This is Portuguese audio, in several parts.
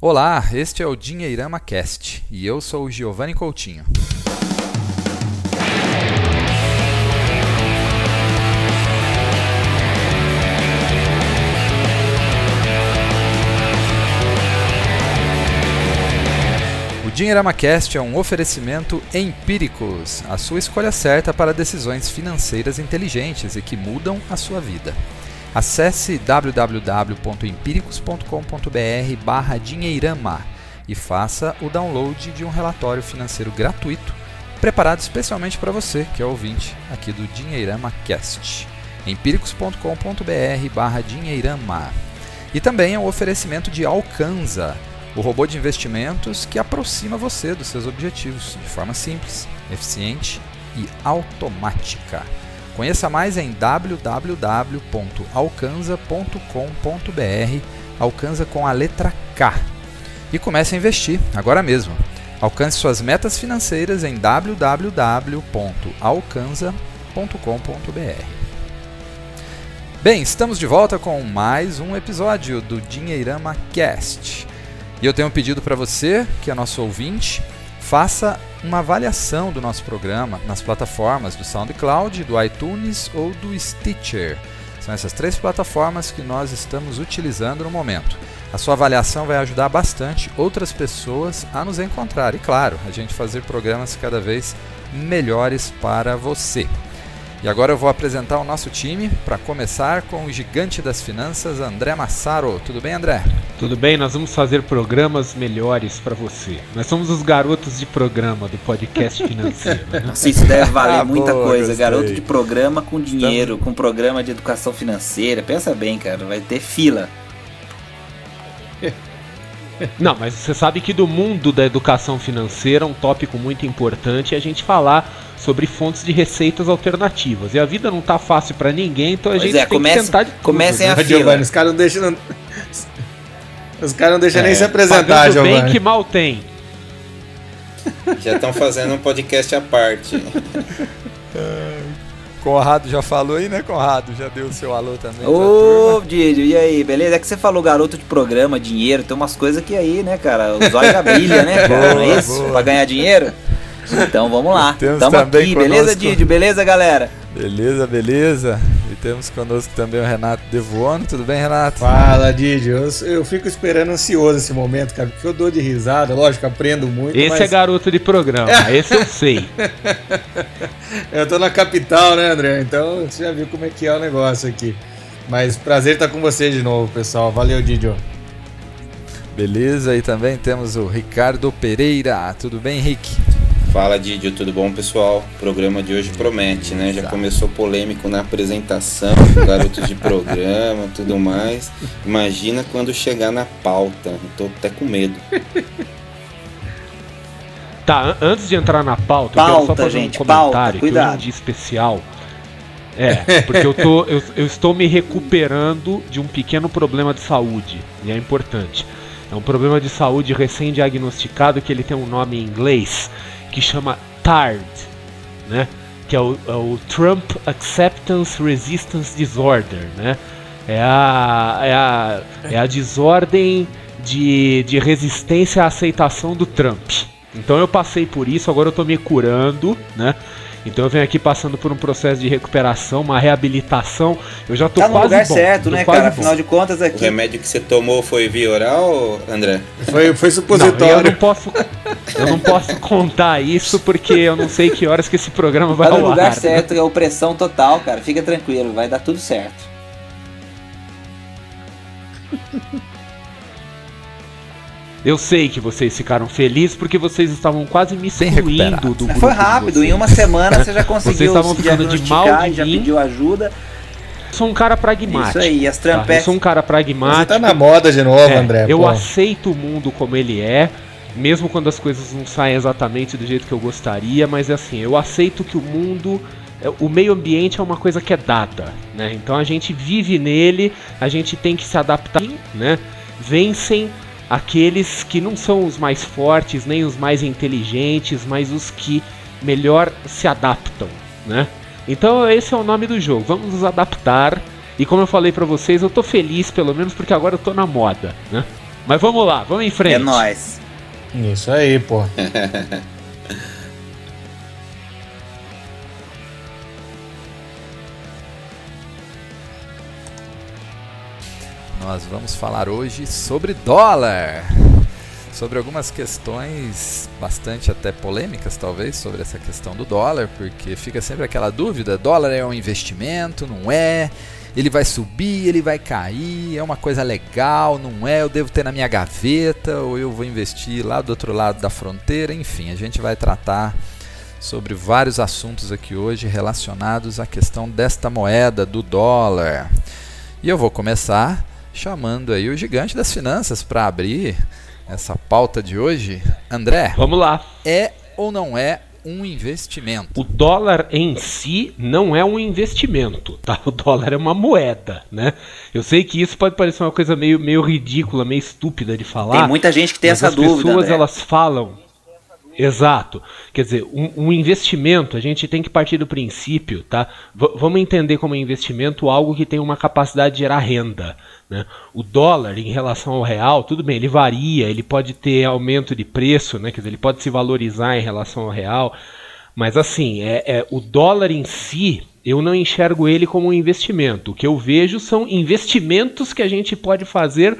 Olá, este é o Dinheirama Cast e eu sou o Giovanni Coutinho. O Dinheirama Cast é um oferecimento Empíricos, a sua escolha certa para decisões financeiras inteligentes e que mudam a sua vida. Acesse www.empiricos.com.br barra dinheirama e faça o download de um relatório financeiro gratuito preparado especialmente para você, que é ouvinte aqui do Dinheirama Cast. empiricos.com.br barra dinheirama. E também é um oferecimento de Alcanza, o robô de investimentos que aproxima você dos seus objetivos de forma simples, eficiente e automática. Conheça mais em www.alcanza.com.br, Alcanza com a letra K. E comece a investir agora mesmo. Alcance suas metas financeiras em www.alcanza.com.br. Bem, estamos de volta com mais um episódio do Dinheirama Cast. E eu tenho um pedido para você, que é nosso ouvinte, faça uma avaliação do nosso programa nas plataformas do SoundCloud, do iTunes ou do Stitcher. São essas três plataformas que nós estamos utilizando no momento. A sua avaliação vai ajudar bastante outras pessoas a nos encontrar e, claro, a gente fazer programas cada vez melhores para você. E agora eu vou apresentar o nosso time para começar com o gigante das finanças, André Massaro. Tudo bem, André? Tudo bem, nós vamos fazer programas melhores para você. Nós somos os garotos de programa do podcast financeiro. Né? Nossa, isso deve valer ah, muita boa, coisa. Gostei. Garoto de programa com dinheiro, com programa de educação financeira. Pensa bem, cara, vai ter fila. Não, mas você sabe que do mundo da educação financeira, um tópico muito importante é a gente falar sobre fontes de receitas alternativas. E a vida não tá fácil para ninguém, então a pois gente é, tem comece, que tentar de tudo, Comecem né? a fila. Giovanni, os caras não deixam... Os caras não deixam é, nem se apresentar, Giovanni. bem que mal tem. Já estão fazendo um podcast à parte. Conrado já falou aí, né, Conrado? Já deu o seu alô também. Ô, Didio, e aí, beleza? É que você falou garoto de programa, dinheiro, tem umas coisas que aí, né, cara? Os olhos já brilha, né, cara? Não é isso? Boa. Pra ganhar dinheiro? Então vamos lá. Temos Tamo aqui, beleza, Didio? Beleza, galera? Beleza, beleza. Temos conosco também o Renato Devoano. Tudo bem, Renato? Fala, Didio. Eu, eu, fico esperando ansioso esse momento, cara, porque eu dou de risada, lógico, aprendo muito. Esse mas... é garoto de programa, esse eu sei. eu tô na capital, né, André? Então você já viu como é que é o negócio aqui. Mas prazer estar com você de novo, pessoal. Valeu, Didio. Beleza, e também temos o Ricardo Pereira. Tudo bem, Rick? Fala Didio, tudo bom pessoal? O programa de hoje promete, né? Já começou polêmico na apresentação, garotos de programa, tudo mais. Imagina quando chegar na pauta. Eu tô até com medo. Tá, antes de entrar na pauta, pauta eu quero só fazer gente, um comentário pauta, que hoje é um dia especial. É, porque eu, tô, eu, eu estou me recuperando de um pequeno problema de saúde, e é importante. É um problema de saúde recém-diagnosticado que ele tem um nome em inglês que chama TARD, né? Que é o, é o Trump Acceptance Resistance Disorder, né? É a, é a, é a desordem de, de resistência à aceitação do Trump. Então eu passei por isso, agora eu tô me curando, né? Então eu venho aqui passando por um processo de recuperação, uma reabilitação. Eu já tô tá quase no lugar bom, certo, né, cara? Bom. Afinal de contas aqui. O remédio que você tomou foi via oral, André? Foi, foi supositório. Não, eu não posso, eu não posso contar isso porque eu não sei que horas que esse programa vai tá no ao lugar ar, certo, né? é opressão total, cara. Fica tranquilo, vai dar tudo certo. Eu sei que vocês ficaram felizes porque vocês estavam quase me excluindo do grupo. Foi rápido, em uma semana você já conseguiu vocês estavam ficando de mal de já pediu ajuda. Eu sou um cara pragmático. Isso aí, as trampetes. Tá? Eu sou um cara pragmático. Você tá na moda de novo, é, André. Eu pô. aceito o mundo como ele é, mesmo quando as coisas não saem exatamente do jeito que eu gostaria, mas é assim, eu aceito que o mundo é, o meio ambiente é uma coisa que é dada, né? Então a gente vive nele, a gente tem que se adaptar, né? Vencem aqueles que não são os mais fortes, nem os mais inteligentes, mas os que melhor se adaptam, né? Então esse é o nome do jogo. Vamos nos adaptar. E como eu falei para vocês, eu tô feliz pelo menos porque agora eu tô na moda, né? Mas vamos lá, vamos em frente. É nóis. Isso aí, pô. Nós vamos falar hoje sobre dólar. Sobre algumas questões bastante até polêmicas, talvez, sobre essa questão do dólar, porque fica sempre aquela dúvida: dólar é um investimento, não é? Ele vai subir, ele vai cair, é uma coisa legal, não é? Eu devo ter na minha gaveta ou eu vou investir lá do outro lado da fronteira, enfim, a gente vai tratar sobre vários assuntos aqui hoje relacionados à questão desta moeda do dólar. E eu vou começar chamando aí o gigante das finanças para abrir essa pauta de hoje. André, vamos lá. É ou não é um investimento? O dólar em si não é um investimento, tá? O dólar é uma moeda, né? Eu sei que isso pode parecer uma coisa meio, meio ridícula, meio estúpida de falar. Tem muita gente que tem essa as dúvida. As pessoas né? elas falam Exato. Quer dizer, um, um, investimento, a gente tem que partir do princípio, tá? V vamos entender como investimento algo que tem uma capacidade de gerar renda. Né? O dólar em relação ao real, tudo bem, ele varia, ele pode ter aumento de preço, né? Quer dizer, ele pode se valorizar em relação ao real. Mas assim, é, é o dólar em si, eu não enxergo ele como um investimento. O que eu vejo são investimentos que a gente pode fazer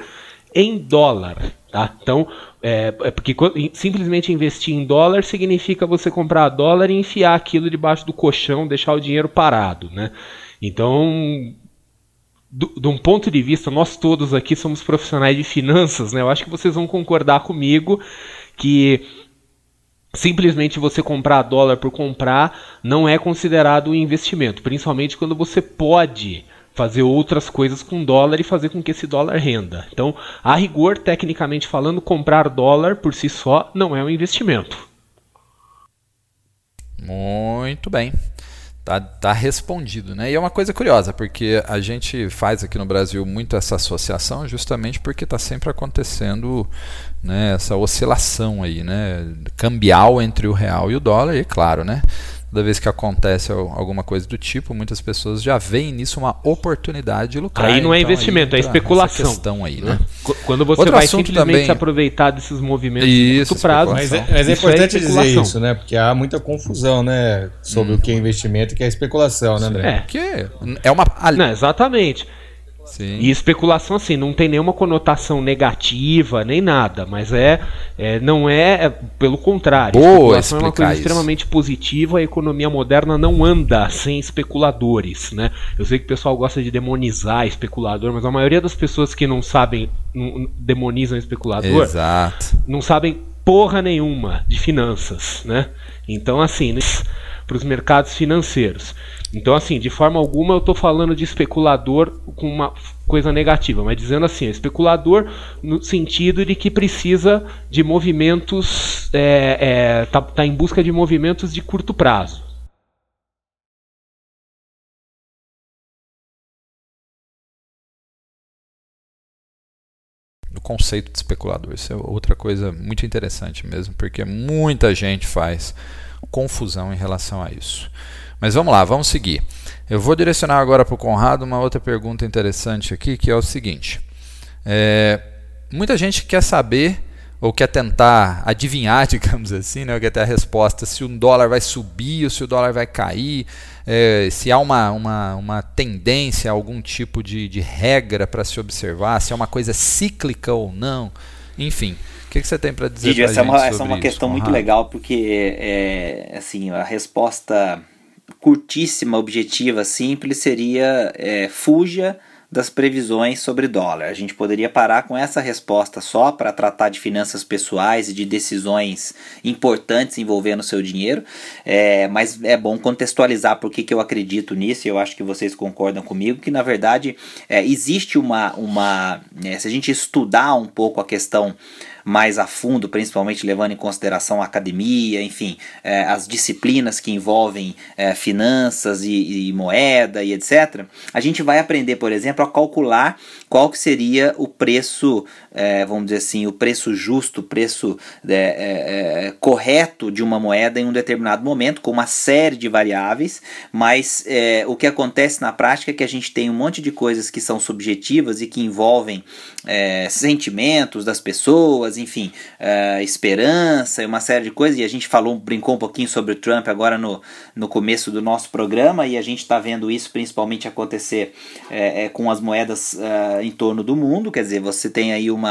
em dólar. Tá? Então, é, é porque simplesmente investir em dólar significa você comprar dólar e enfiar aquilo debaixo do colchão, deixar o dinheiro parado. Né? Então, de um ponto de vista, nós todos aqui somos profissionais de finanças, né? Eu acho que vocês vão concordar comigo que simplesmente você comprar dólar por comprar não é considerado um investimento, principalmente quando você pode fazer outras coisas com dólar e fazer com que esse dólar renda. Então, a rigor, tecnicamente falando, comprar dólar por si só não é um investimento. Muito bem. Tá, tá respondido, né? E é uma coisa curiosa, porque a gente faz aqui no Brasil muito essa associação justamente porque está sempre acontecendo né, essa oscilação aí, né? Cambial entre o real e o dólar, e claro, né? Toda vez que acontece alguma coisa do tipo, muitas pessoas já veem nisso uma oportunidade de lucrar. Aí não é então, investimento, é especulação. questão aí, né? Quando você Outro vai simplesmente também... se aproveitar desses movimentos isso, curto prazo. Mas é, mas é, é importante é dizer isso, né? Porque há muita confusão, né? Sobre hum. o que é investimento e o que é especulação, né, André? É. Porque é uma. Não, exatamente. Sim. E especulação, assim, não tem nenhuma conotação negativa, nem nada, mas é, é não é, é pelo contrário. Boa especulação é uma coisa isso. extremamente positiva, a economia moderna não anda sem especuladores, né? Eu sei que o pessoal gosta de demonizar especulador, mas a maioria das pessoas que não sabem, não, demonizam especulador, Exato. não sabem porra nenhuma de finanças, né? Então, assim, para os mercados financeiros. Então, assim, de forma alguma eu estou falando de especulador com uma coisa negativa, mas dizendo assim, especulador no sentido de que precisa de movimentos, é, é, tá, tá em busca de movimentos de curto prazo. o conceito de especulador. Isso é outra coisa muito interessante mesmo, porque muita gente faz confusão em relação a isso. Mas vamos lá, vamos seguir. Eu vou direcionar agora para o Conrado uma outra pergunta interessante aqui, que é o seguinte: é, muita gente quer saber ou quer tentar adivinhar, digamos assim, né, ou quer ter a resposta se o dólar vai subir ou se o dólar vai cair, é, se há uma, uma, uma tendência, algum tipo de, de regra para se observar, se é uma coisa cíclica ou não, enfim. O que, que você tem para dizer? Didi, essa, é uma, essa é uma questão isso, muito legal porque é, assim a resposta curtíssima, objetiva, simples, seria é, fuja das previsões sobre dólar. A gente poderia parar com essa resposta só para tratar de finanças pessoais e de decisões importantes envolvendo o seu dinheiro, é, mas é bom contextualizar por que, eu acredito nisso e eu acho que vocês concordam comigo, que na verdade é, existe uma. uma é, se a gente estudar um pouco a questão mais a fundo, principalmente levando em consideração a academia, enfim, é, as disciplinas que envolvem é, finanças e, e, moeda e etc., a gente vai aprender, por exemplo, para calcular qual que seria o preço, é, vamos dizer assim, o preço justo, o preço é, é, é, correto de uma moeda em um determinado momento, com uma série de variáveis, mas é, o que acontece na prática é que a gente tem um monte de coisas que são subjetivas e que envolvem é, sentimentos das pessoas, enfim, esperança e uma série de coisas, e a gente falou, brincou um pouquinho sobre o Trump agora no, no começo do nosso programa, e a gente está vendo isso principalmente acontecer com as moedas em torno do mundo, quer dizer, você tem aí uma,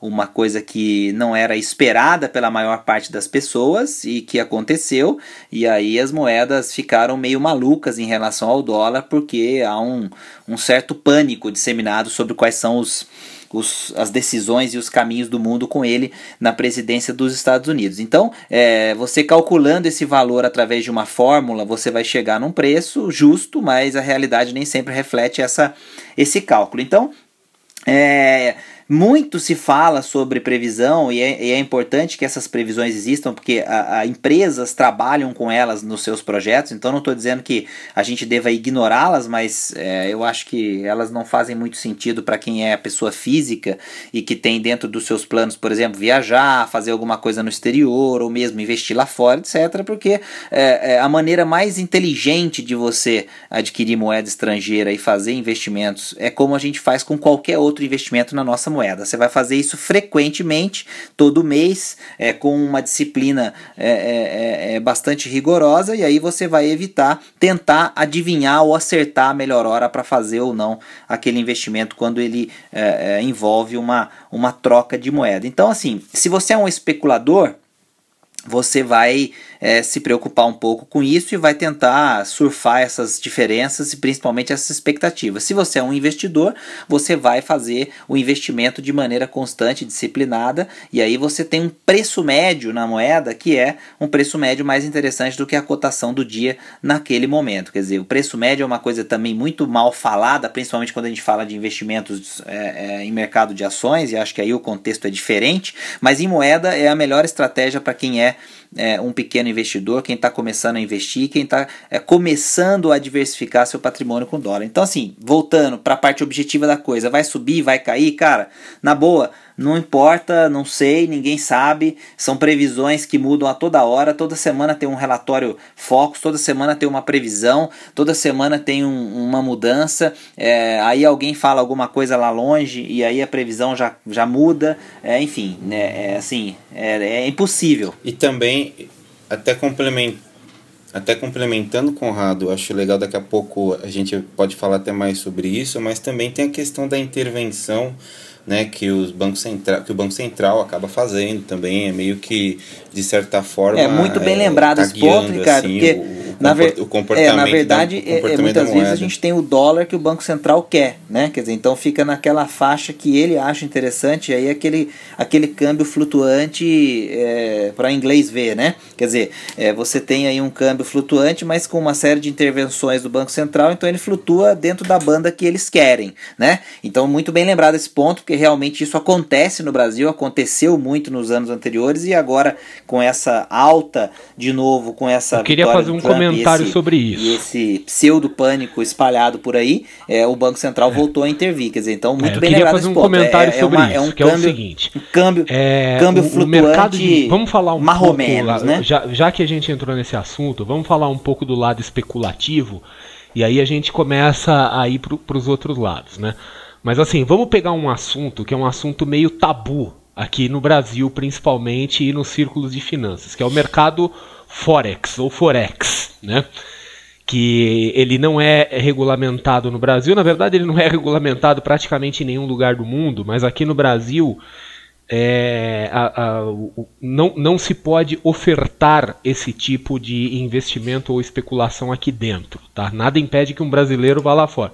uma coisa que não era esperada pela maior parte das pessoas e que aconteceu, e aí as moedas ficaram meio malucas em relação ao dólar, porque há um, um certo pânico disseminado sobre quais são os, os, as decisões e os caminhos do mundo com ele na presidência dos Estados Unidos. Então, é, você calculando esse valor através de uma fórmula, você vai chegar num preço justo, mas a realidade nem sempre reflete essa, esse cálculo. Então, é, muito se fala sobre previsão e é, e é, importante que essas previsões existam porque a, a empresas trabalham com elas nos seus projetos. Então não estou dizendo que a gente deva ignorá-las, mas é, eu acho que elas não fazem muito sentido para quem é pessoa física e que tem dentro dos seus planos, por exemplo, viajar, fazer alguma coisa no exterior ou mesmo investir lá fora, etc. Porque é, é, a maneira mais inteligente de você adquirir moeda estrangeira e fazer investimentos é como a gente faz com qualquer outro investimento na nossa moeda moeda. Você vai fazer isso frequentemente, todo mês, é, com uma disciplina é, é, é, é bastante rigorosa, e aí você vai evitar tentar adivinhar ou acertar a melhor hora para fazer ou não aquele investimento quando ele é, envolve uma, uma troca de moeda. Então, assim, se você é um especulador, você vai é, se preocupar um pouco com isso e vai tentar surfar essas diferenças e principalmente essas expectativas. Se você é um investidor, você vai fazer o investimento de maneira constante, disciplinada, e aí você tem um preço médio na moeda que é um preço médio mais interessante do que a cotação do dia naquele momento. Quer dizer, o preço médio é uma coisa também muito mal falada, principalmente quando a gente fala de investimentos é, é, em mercado de ações, e acho que aí o contexto é diferente, mas em moeda é a melhor estratégia para quem é é, um pequeno investidor, quem está começando a investir, quem está é, começando a diversificar seu patrimônio com dólar. Então, assim, voltando para a parte objetiva da coisa, vai subir, vai cair, cara, na boa não importa, não sei, ninguém sabe. São previsões que mudam a toda hora. Toda semana tem um relatório Focus, toda semana tem uma previsão, toda semana tem um, uma mudança. É, aí alguém fala alguma coisa lá longe e aí a previsão já, já muda. É, enfim, né, é, assim, é, é impossível. E também, até complementar até complementando, Conrado, acho legal daqui a pouco a gente pode falar até mais sobre isso, mas também tem a questão da intervenção né, que, os bancos central, que o Banco Central acaba fazendo também, é meio que, de certa forma. É muito bem é, lembrado tá esse ponto, Ricardo, assim, porque o, na, ver, o comportamento. É, na verdade, da, é, é muitas vezes a gente tem o dólar que o Banco Central quer, né? Quer dizer, então fica naquela faixa que ele acha interessante, e aí aquele, aquele câmbio flutuante é, para inglês ver, né? Quer dizer, é, você tem aí um câmbio flutuante, mas com uma série de intervenções do Banco Central, então ele flutua dentro da banda que eles querem, né? Então, muito bem lembrado esse ponto, porque realmente isso acontece no Brasil, aconteceu muito nos anos anteriores e agora com essa alta de novo, com essa Eu queria fazer um Trump, comentário esse, sobre isso. E esse pseudo pânico espalhado por aí, é, o Banco Central é. voltou a intervir, quer dizer, então muito é, bem lembrado fazer um comentário é, é sobre uma, é isso, é um que câmbio, é o seguinte, um câmbio, é, câmbio o, flutuante, o de, vamos falar um pouco, menos, né? Já, já que a gente entrou nesse assunto, vamos falar um pouco do lado especulativo e aí a gente começa a ir para os outros lados, né? Mas assim, vamos pegar um assunto que é um assunto meio tabu aqui no Brasil, principalmente, e nos círculos de finanças, que é o mercado Forex ou Forex, né? Que ele não é regulamentado no Brasil, na verdade, ele não é regulamentado praticamente em nenhum lugar do mundo, mas aqui no Brasil é, a, a, não, não se pode ofertar esse tipo de investimento ou especulação aqui dentro. Tá? Nada impede que um brasileiro vá lá fora.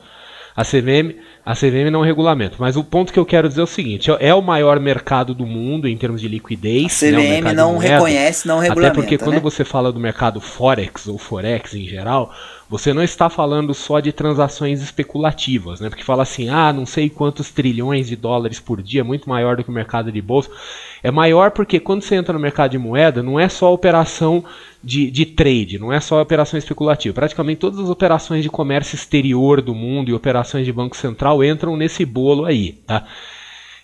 A CVM a CVM não regulamenta. Mas o ponto que eu quero dizer é o seguinte: é, é o maior mercado do mundo em termos de liquidez. A CVM né, não reconhece, não regulamenta. Até porque quando né? você fala do mercado Forex ou Forex em geral, você não está falando só de transações especulativas, né? Porque fala assim, ah, não sei quantos trilhões de dólares por dia, muito maior do que o mercado de bolsa. É maior porque quando você entra no mercado de moeda, não é só operação de, de trade, não é só operação especulativa. Praticamente todas as operações de comércio exterior do mundo e operações de banco central entram nesse bolo aí, tá?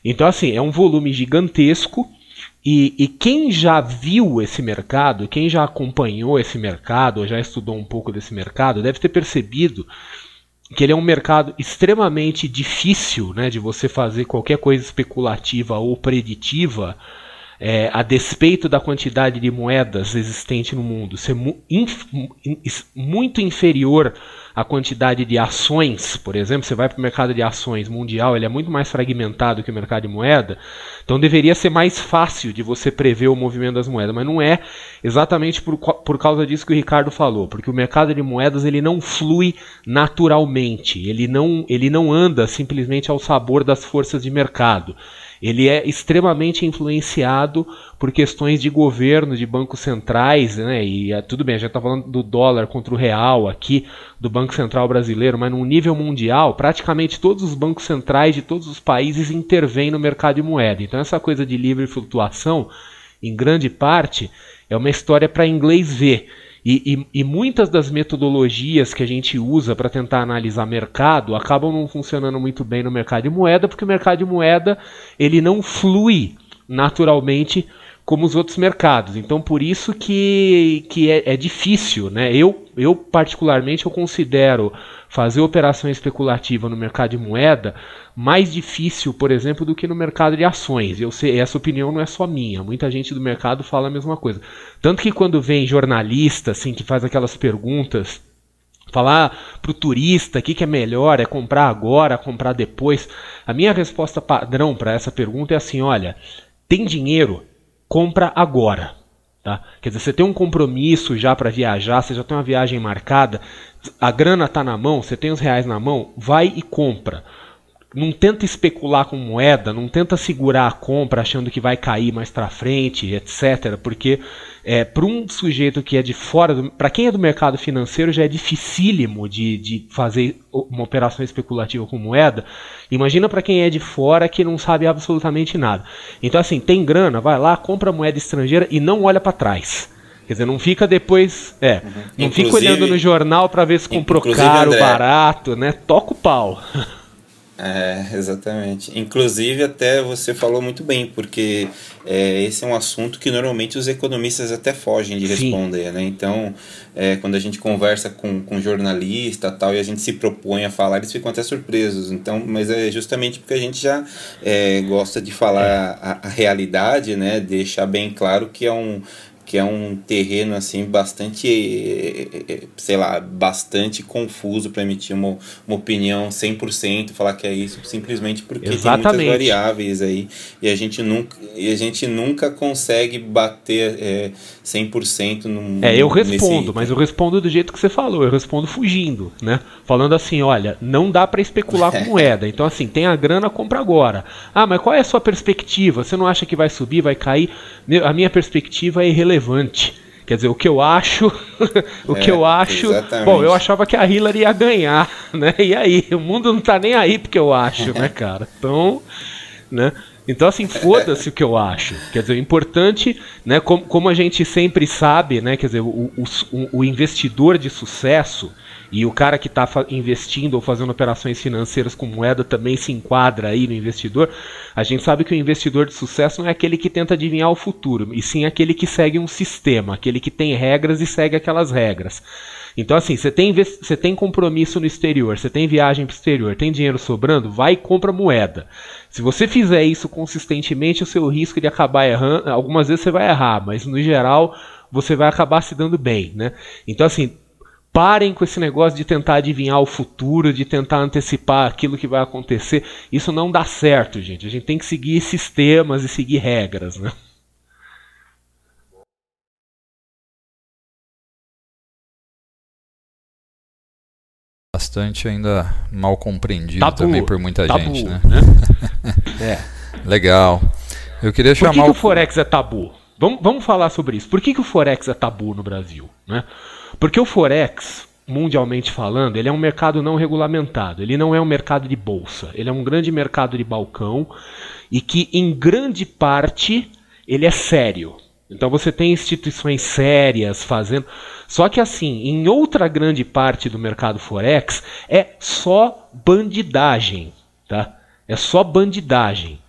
Então, assim, é um volume gigantesco e, e, quem já viu esse mercado, quem já acompanhou esse mercado, ou já estudou um pouco desse mercado, deve ter percebido que ele é um mercado extremamente difícil né, de você fazer qualquer coisa especulativa ou preditiva é, a despeito da quantidade de moedas existente no mundo. Ser mu inf muito inferior à quantidade de ações, por exemplo, você vai para o mercado de ações mundial, ele é muito mais fragmentado que o mercado de moeda, então deveria ser mais fácil de você prever o movimento das moedas, mas não é exatamente por, por causa disso que o Ricardo falou, porque o mercado de moedas ele não flui naturalmente, ele não, ele não anda simplesmente ao sabor das forças de mercado ele é extremamente influenciado por questões de governo, de bancos centrais, né? E é, tudo bem, a gente está falando do dólar contra o real aqui, do Banco Central brasileiro, mas no nível mundial, praticamente todos os bancos centrais de todos os países intervêm no mercado de moeda. Então essa coisa de livre flutuação, em grande parte, é uma história para inglês ver. E, e, e, muitas das metodologias que a gente usa para tentar analisar mercado acabam não funcionando muito bem no mercado de moeda, porque o mercado de moeda ele não flui naturalmente como os outros mercados. Então por isso que, que é, é difícil. Né? Eu, eu particularmente eu considero fazer operação especulativa no mercado de moeda mais difícil, por exemplo, do que no mercado de ações. Eu sei, essa opinião não é só minha. Muita gente do mercado fala a mesma coisa. Tanto que quando vem jornalista assim que faz aquelas perguntas falar para o turista o que, que é melhor, é comprar agora, comprar depois. A minha resposta padrão para essa pergunta é assim: olha, tem dinheiro, compra agora. Tá? Quer dizer, você tem um compromisso já para viajar, você já tem uma viagem marcada, a grana está na mão, você tem os reais na mão, vai e compra não tenta especular com moeda, não tenta segurar a compra achando que vai cair mais para frente, etc. Porque é, para um sujeito que é de fora, para quem é do mercado financeiro já é dificílimo de, de fazer uma operação especulativa com moeda. Imagina para quem é de fora que não sabe absolutamente nada. Então assim, tem grana, vai lá, compra moeda estrangeira e não olha para trás. Quer dizer, não fica depois. É, uhum. não inclusive, fica olhando no jornal para ver se comprou caro, André, barato, né? Toca o pau. É, exatamente. Inclusive, até você falou muito bem, porque é, esse é um assunto que normalmente os economistas até fogem de Sim. responder, né? Então, é, quando a gente conversa com, com jornalista tal, e a gente se propõe a falar, eles ficam até surpresos. Então, mas é justamente porque a gente já é, gosta de falar é. a, a realidade, né? Deixar bem claro que é um que é um terreno assim bastante, sei lá, bastante confuso para emitir uma, uma opinião 100%, falar que é isso simplesmente porque Exatamente. tem muitas variáveis aí e a gente nunca, e a gente nunca consegue bater é, 100% num É, eu respondo, nesse... mas eu respondo do jeito que você falou, eu respondo fugindo, né? Falando assim, olha, não dá para especular com moeda. Então assim, tem a grana, compra agora. Ah, mas qual é a sua perspectiva? Você não acha que vai subir, vai cair? A minha perspectiva é irrelevante relevante. Quer dizer, o que eu acho, o é, que eu acho. Exatamente. Bom, eu achava que a Hillary ia ganhar, né? E aí, o mundo não tá nem aí porque eu acho, né, cara? Então, né? Então, assim, foda-se o que eu acho. Quer dizer, o importante, né, como, como a gente sempre sabe, né, quer dizer, o, o, o investidor de sucesso, e o cara que está investindo ou fazendo operações financeiras com moeda também se enquadra aí no investidor. A gente sabe que o investidor de sucesso não é aquele que tenta adivinhar o futuro, e sim aquele que segue um sistema, aquele que tem regras e segue aquelas regras. Então, assim, você tem, você tem compromisso no exterior, você tem viagem para o exterior, tem dinheiro sobrando, vai e compra moeda. Se você fizer isso consistentemente, o seu risco de acabar errando, algumas vezes você vai errar, mas no geral você vai acabar se dando bem, né? Então, assim, Parem com esse negócio de tentar adivinhar o futuro, de tentar antecipar aquilo que vai acontecer. Isso não dá certo, gente. A gente tem que seguir sistemas e seguir regras, né? Bastante ainda mal compreendido tabu, também por muita tabu, gente, né? né? é. Legal. Eu queria chamar. Por que, que o Forex é tabu? Vamos, vamos falar sobre isso. Por que, que o Forex é tabu no Brasil? Né? Porque o Forex, mundialmente falando, ele é um mercado não regulamentado. Ele não é um mercado de bolsa. Ele é um grande mercado de balcão e que, em grande parte, ele é sério. Então você tem instituições sérias fazendo. Só que assim, em outra grande parte do mercado Forex é só bandidagem. tá? É só bandidagem.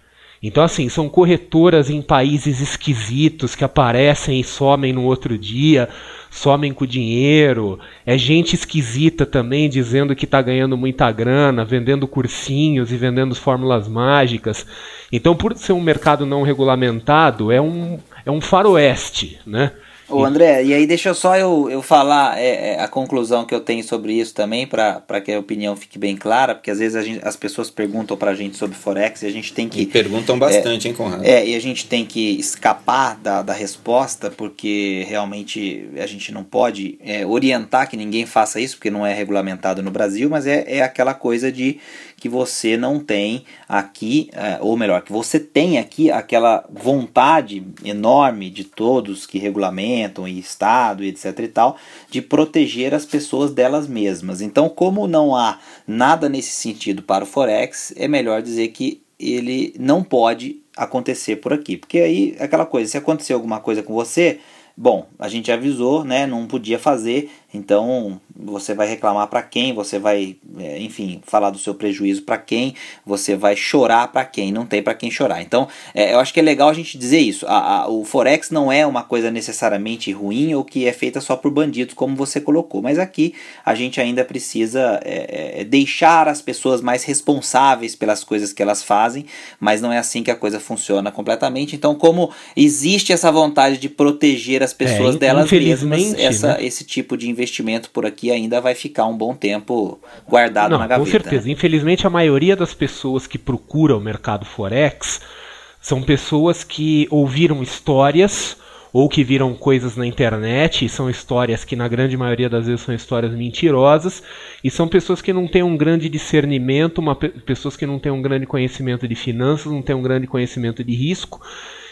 Então, assim, são corretoras em países esquisitos que aparecem e somem no outro dia, somem com dinheiro. É gente esquisita também dizendo que está ganhando muita grana, vendendo cursinhos e vendendo fórmulas mágicas. Então, por ser um mercado não regulamentado, é um, é um faroeste, né? Ô André, e aí deixa só eu, eu falar é, é, a conclusão que eu tenho sobre isso também, para que a opinião fique bem clara, porque às vezes gente, as pessoas perguntam pra gente sobre Forex e a gente tem que. E perguntam bastante, é, hein, Conrado? É, e a gente tem que escapar da, da resposta, porque realmente a gente não pode é, orientar que ninguém faça isso, porque não é regulamentado no Brasil, mas é, é aquela coisa de que você não tem aqui, é, ou melhor, que você tem aqui aquela vontade enorme de todos que regulamentam e Estado e etc e tal, de proteger as pessoas delas mesmas. Então, como não há nada nesse sentido para o Forex, é melhor dizer que ele não pode acontecer por aqui. Porque aí, aquela coisa, se acontecer alguma coisa com você, bom, a gente avisou, né, não podia fazer, então você vai reclamar para quem, você vai, é, enfim, falar do seu prejuízo para quem, você vai chorar para quem, não tem para quem chorar. Então, é, eu acho que é legal a gente dizer isso. A, a, o Forex não é uma coisa necessariamente ruim ou que é feita só por bandidos, como você colocou, mas aqui a gente ainda precisa é, é, deixar as pessoas mais responsáveis pelas coisas que elas fazem, mas não é assim que a coisa funciona completamente. Então, como existe essa vontade de proteger as pessoas é, delas mesmas, essa, né? esse tipo de investimento por aqui ainda vai ficar um bom tempo guardado Não, na gaveta. Com certeza. Né? Infelizmente, a maioria das pessoas que procuram o mercado Forex são pessoas que ouviram histórias ou que viram coisas na internet, e são histórias que na grande maioria das vezes são histórias mentirosas, e são pessoas que não têm um grande discernimento, uma, pessoas que não têm um grande conhecimento de finanças, não têm um grande conhecimento de risco,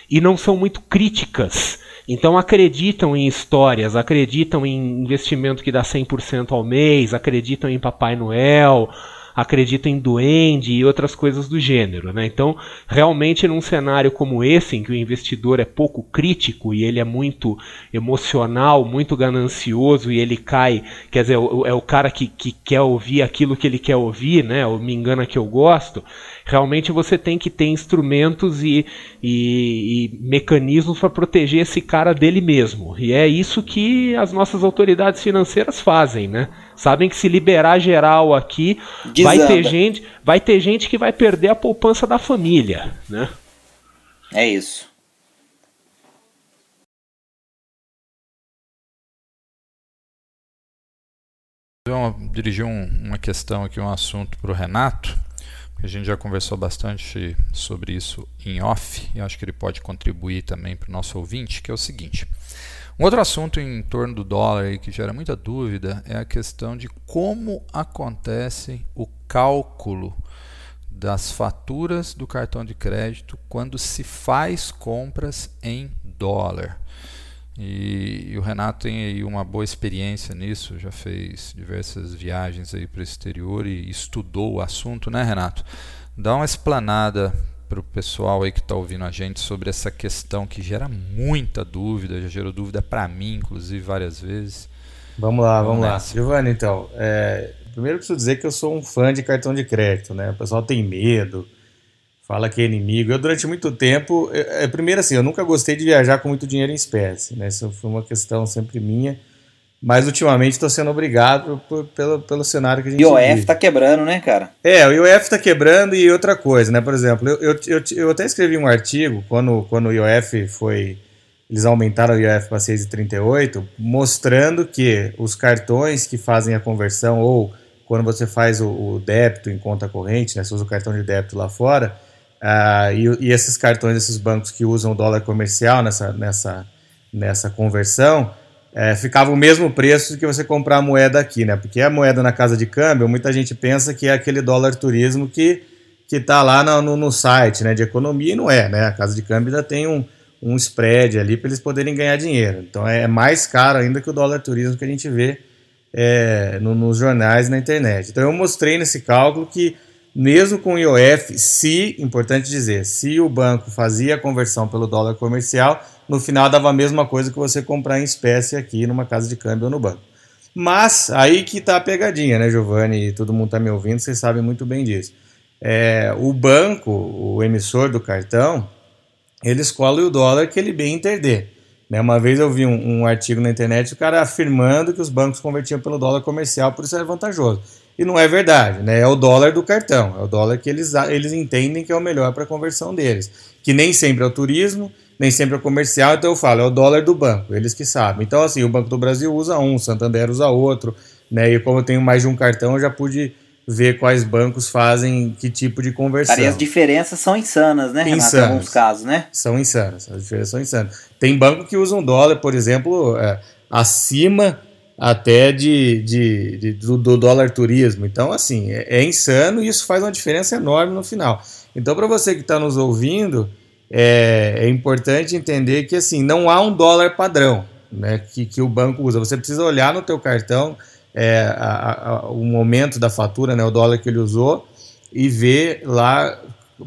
e não são muito críticas então acreditam em histórias, acreditam em investimento que dá 100% ao mês, acreditam em Papai Noel, acreditam em duende e outras coisas do gênero. Né? Então, realmente, num cenário como esse, em que o investidor é pouco crítico e ele é muito emocional, muito ganancioso e ele cai, quer dizer, é o cara que, que quer ouvir aquilo que ele quer ouvir, né? me engana que eu gosto, realmente você tem que ter instrumentos e, e, e mecanismos para proteger esse cara dele mesmo. E é isso que as nossas autoridades financeiras fazem, né? Sabem que se liberar geral aqui, vai ter gente, vai ter gente que vai perder a poupança da família, né? É isso. Eu dirigi um, uma questão aqui, um assunto para o Renato. A gente já conversou bastante sobre isso em off e acho que ele pode contribuir também para o nosso ouvinte, que é o seguinte. Um outro assunto em torno do dólar aí que gera muita dúvida é a questão de como acontece o cálculo das faturas do cartão de crédito quando se faz compras em dólar. E, e, o Renato tem aí uma boa experiência nisso, já fez diversas viagens aí para o exterior e estudou o assunto, né, Renato? Dá uma explanada para o pessoal aí que está ouvindo a gente sobre essa questão que gera muita dúvida, já gerou dúvida para mim, inclusive, várias vezes. Vamos lá, vamos, vamos lá. Giovanni, então, é, primeiro preciso dizer que eu sou um fã de cartão de crédito, né? O pessoal tem medo, fala que é inimigo. Eu, durante muito tempo, é, primeiro assim, eu nunca gostei de viajar com muito dinheiro em espécie, né? Isso foi uma questão sempre minha. Mas ultimamente estou sendo obrigado por, pelo, pelo cenário que a gente IOF vive. tá quebrando, né, cara? É, o IOF tá quebrando e outra coisa, né? Por exemplo, eu, eu, eu, eu até escrevi um artigo quando, quando o IOF foi. Eles aumentaram o IOF para 6,38, mostrando que os cartões que fazem a conversão, ou quando você faz o, o débito em conta corrente, né? Você usa o cartão de débito lá fora, Uh, e, e, esses cartões, esses bancos que usam o dólar comercial nessa, nessa, nessa conversão, é, ficava o mesmo preço que você comprar a moeda aqui, né? Porque a moeda na casa de câmbio, muita gente pensa que é aquele dólar turismo que que está lá no, no, site né, de economia e não é, né? A casa de câmbio ainda tem um, um spread ali para eles poderem ganhar dinheiro. Então é mais caro ainda que o dólar turismo que a gente vê é, no, nos jornais na internet. Então eu mostrei nesse cálculo que mesmo com o IOF, se, importante dizer, se o banco fazia a conversão pelo dólar comercial, no final dava a mesma coisa que você comprar em espécie aqui numa casa de câmbio ou no banco. Mas aí que está a pegadinha, né, Giovanni? E todo mundo está me ouvindo, vocês sabem muito bem disso. é, o banco, o emissor do cartão, ele escolhe o dólar que ele bem entender. Né? Uma vez eu vi um, um, artigo na internet, o cara afirmando que os bancos convertiam pelo dólar comercial, por isso era vantajoso. E não é verdade, né? é o dólar do cartão, é o dólar que eles, eles entendem que é o melhor para conversão deles. Que nem sempre é o turismo, nem sempre é o comercial, então eu falo, é o dólar do banco, eles que sabem. Então, assim, o Banco do Brasil usa um, o Santander usa outro, né? E como eu tenho mais de um cartão, eu já pude ver quais bancos fazem que tipo de conversão. Cara, e as diferenças são insanas, né, Renato? Insanas. Em alguns casos, né? São insanas, as diferenças são insanas. Tem banco que usa um dólar, por exemplo, é, acima até de, de, de do, do, dólar turismo. Então, assim, é, é, insano e isso faz uma diferença enorme no final. Então, para você que está nos ouvindo, é, é importante entender que, assim, não há um dólar padrão né, que, que o banco usa. Você precisa olhar no teu cartão é, a, a, o momento da fatura, né, o dólar que ele usou, e ver lá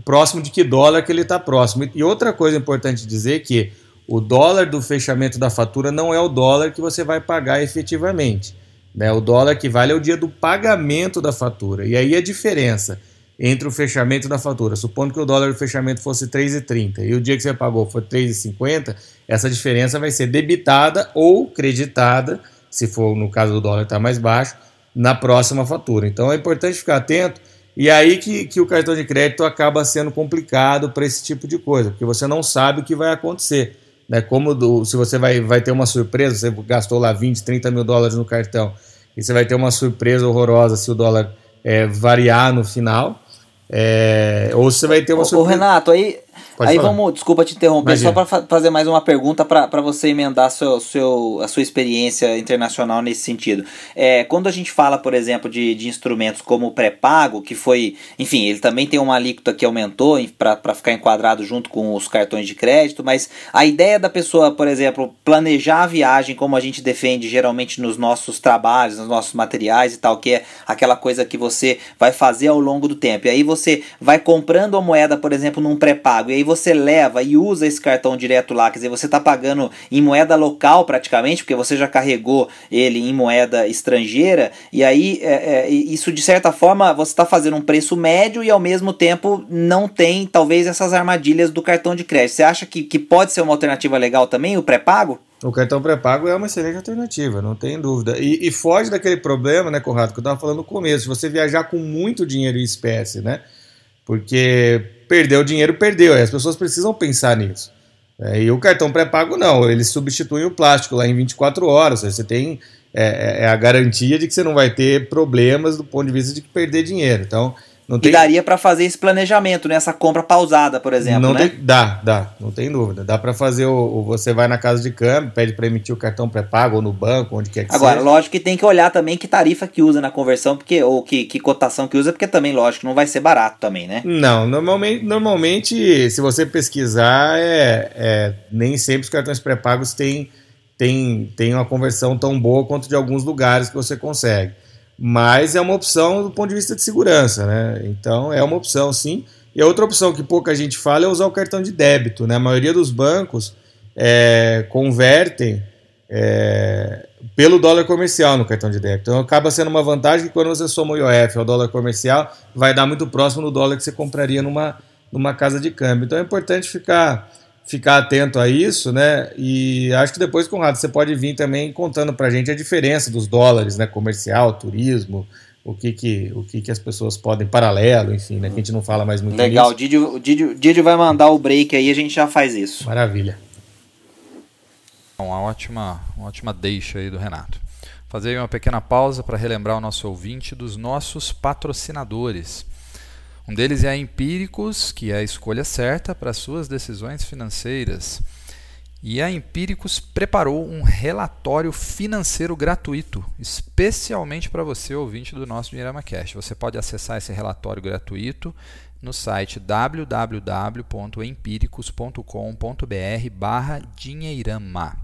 próximo de que dólar que ele está próximo. E outra coisa importante dizer que o dólar do fechamento da fatura não é o dólar que você vai pagar efetivamente. Né? O dólar que vale é o dia do pagamento da fatura. E aí a diferença entre o fechamento da fatura, supondo que o dólar do fechamento fosse 3,30 e o dia que você pagou foi 3,50, essa diferença vai ser debitada ou creditada se for no caso do dólar estar tá mais baixo, na próxima fatura. Então é importante ficar atento. E aí que, que o cartão de crédito acaba sendo complicado para esse tipo de coisa, porque você não sabe o que vai acontecer. Né? Como do, se você vai, vai ter uma surpresa, você gastou lá 20, 30 mil dólares no cartão, e você vai ter uma surpresa horrorosa se o dólar é, variar no final. É, ou você vai ter uma surpresa. Ô, Renato, aí Pode Aí falar. vamos, desculpa te interromper, Imagina. só para fa fazer mais uma pergunta para você emendar seu, seu, a sua experiência internacional nesse sentido. É, quando a gente fala, por exemplo, de, de instrumentos como o pré-pago, que foi, enfim, ele também tem uma alíquota que aumentou para ficar enquadrado junto com os cartões de crédito, mas a ideia da pessoa, por exemplo, planejar a viagem como a gente defende geralmente nos nossos trabalhos, nos nossos materiais e tal, que é aquela coisa que você vai fazer ao longo do tempo. E aí você vai comprando a moeda, por exemplo, num pré-pago, e aí você leva e usa esse cartão direto lá, quer dizer, você está pagando em moeda local praticamente, porque você já carregou ele em moeda estrangeira, e aí é, é, isso de certa forma você está fazendo um preço médio e ao mesmo tempo não tem talvez essas armadilhas do cartão de crédito. Você acha que, que pode ser uma alternativa legal também, o pré-pago? O cartão pré-pago é uma excelente alternativa, não tem dúvida. E, e foge daquele problema, né, Conrado, que eu estava falando no começo, você viajar com muito dinheiro em espécie, né? Porque perdeu dinheiro, perdeu. E as pessoas precisam pensar nisso. É, e o cartão pré-pago não, eles substituem o plástico lá em 24 horas. Você tem é, é, é, a garantia de que você não vai ter problemas do ponto de vista de perder dinheiro. Então, não tem... E daria para fazer esse planejamento, né? compra pausada, por exemplo, não né? Tem... Dá, dá, não tem dúvida. Dá para fazer o, Você vai na casa de câmbio, pede para emitir o cartão pré-pago ou no banco, onde quer que Agora, seja. lógico que tem que olhar também que tarifa que usa na conversão, porque ou que, que cotação que usa, porque também, lógico, não vai ser barato também, né? Não, normalmente, normalmente se você pesquisar, é, é nem sempre os cartões pré-pagos têm, têm, têm uma conversão tão boa quanto de alguns lugares que você consegue mas é uma opção do ponto de vista de segurança, né? Então é uma opção sim. E a outra opção que pouca gente fala é usar o cartão de débito, né? A maioria dos bancos é, convertem é, pelo dólar comercial no cartão de débito. Então acaba sendo uma vantagem que quando você soma o IOF ao dólar comercial, vai dar muito próximo do dólar que você compraria numa, numa casa de câmbio. Então é importante ficar ficar atento a isso, né? E acho que depois, Conrado, você pode vir também contando para a gente a diferença dos dólares, né? Comercial, turismo, o que que, o que que as pessoas podem, paralelo, enfim, né? Que a gente não fala mais muito Legal, o Didio, o, Didio, o Didio vai mandar o break aí a gente já faz isso. Maravilha. Uma ótima, uma ótima deixa aí do Renato. Fazer uma pequena pausa para relembrar o nosso ouvinte dos nossos patrocinadores. Um deles é a Empíricos, que é a escolha certa para suas decisões financeiras. E a Empíricos preparou um relatório financeiro gratuito, especialmente para você, ouvinte do nosso Dinheirama Cash. Você pode acessar esse relatório gratuito no site www.empíricos.com.br barra dinheirama.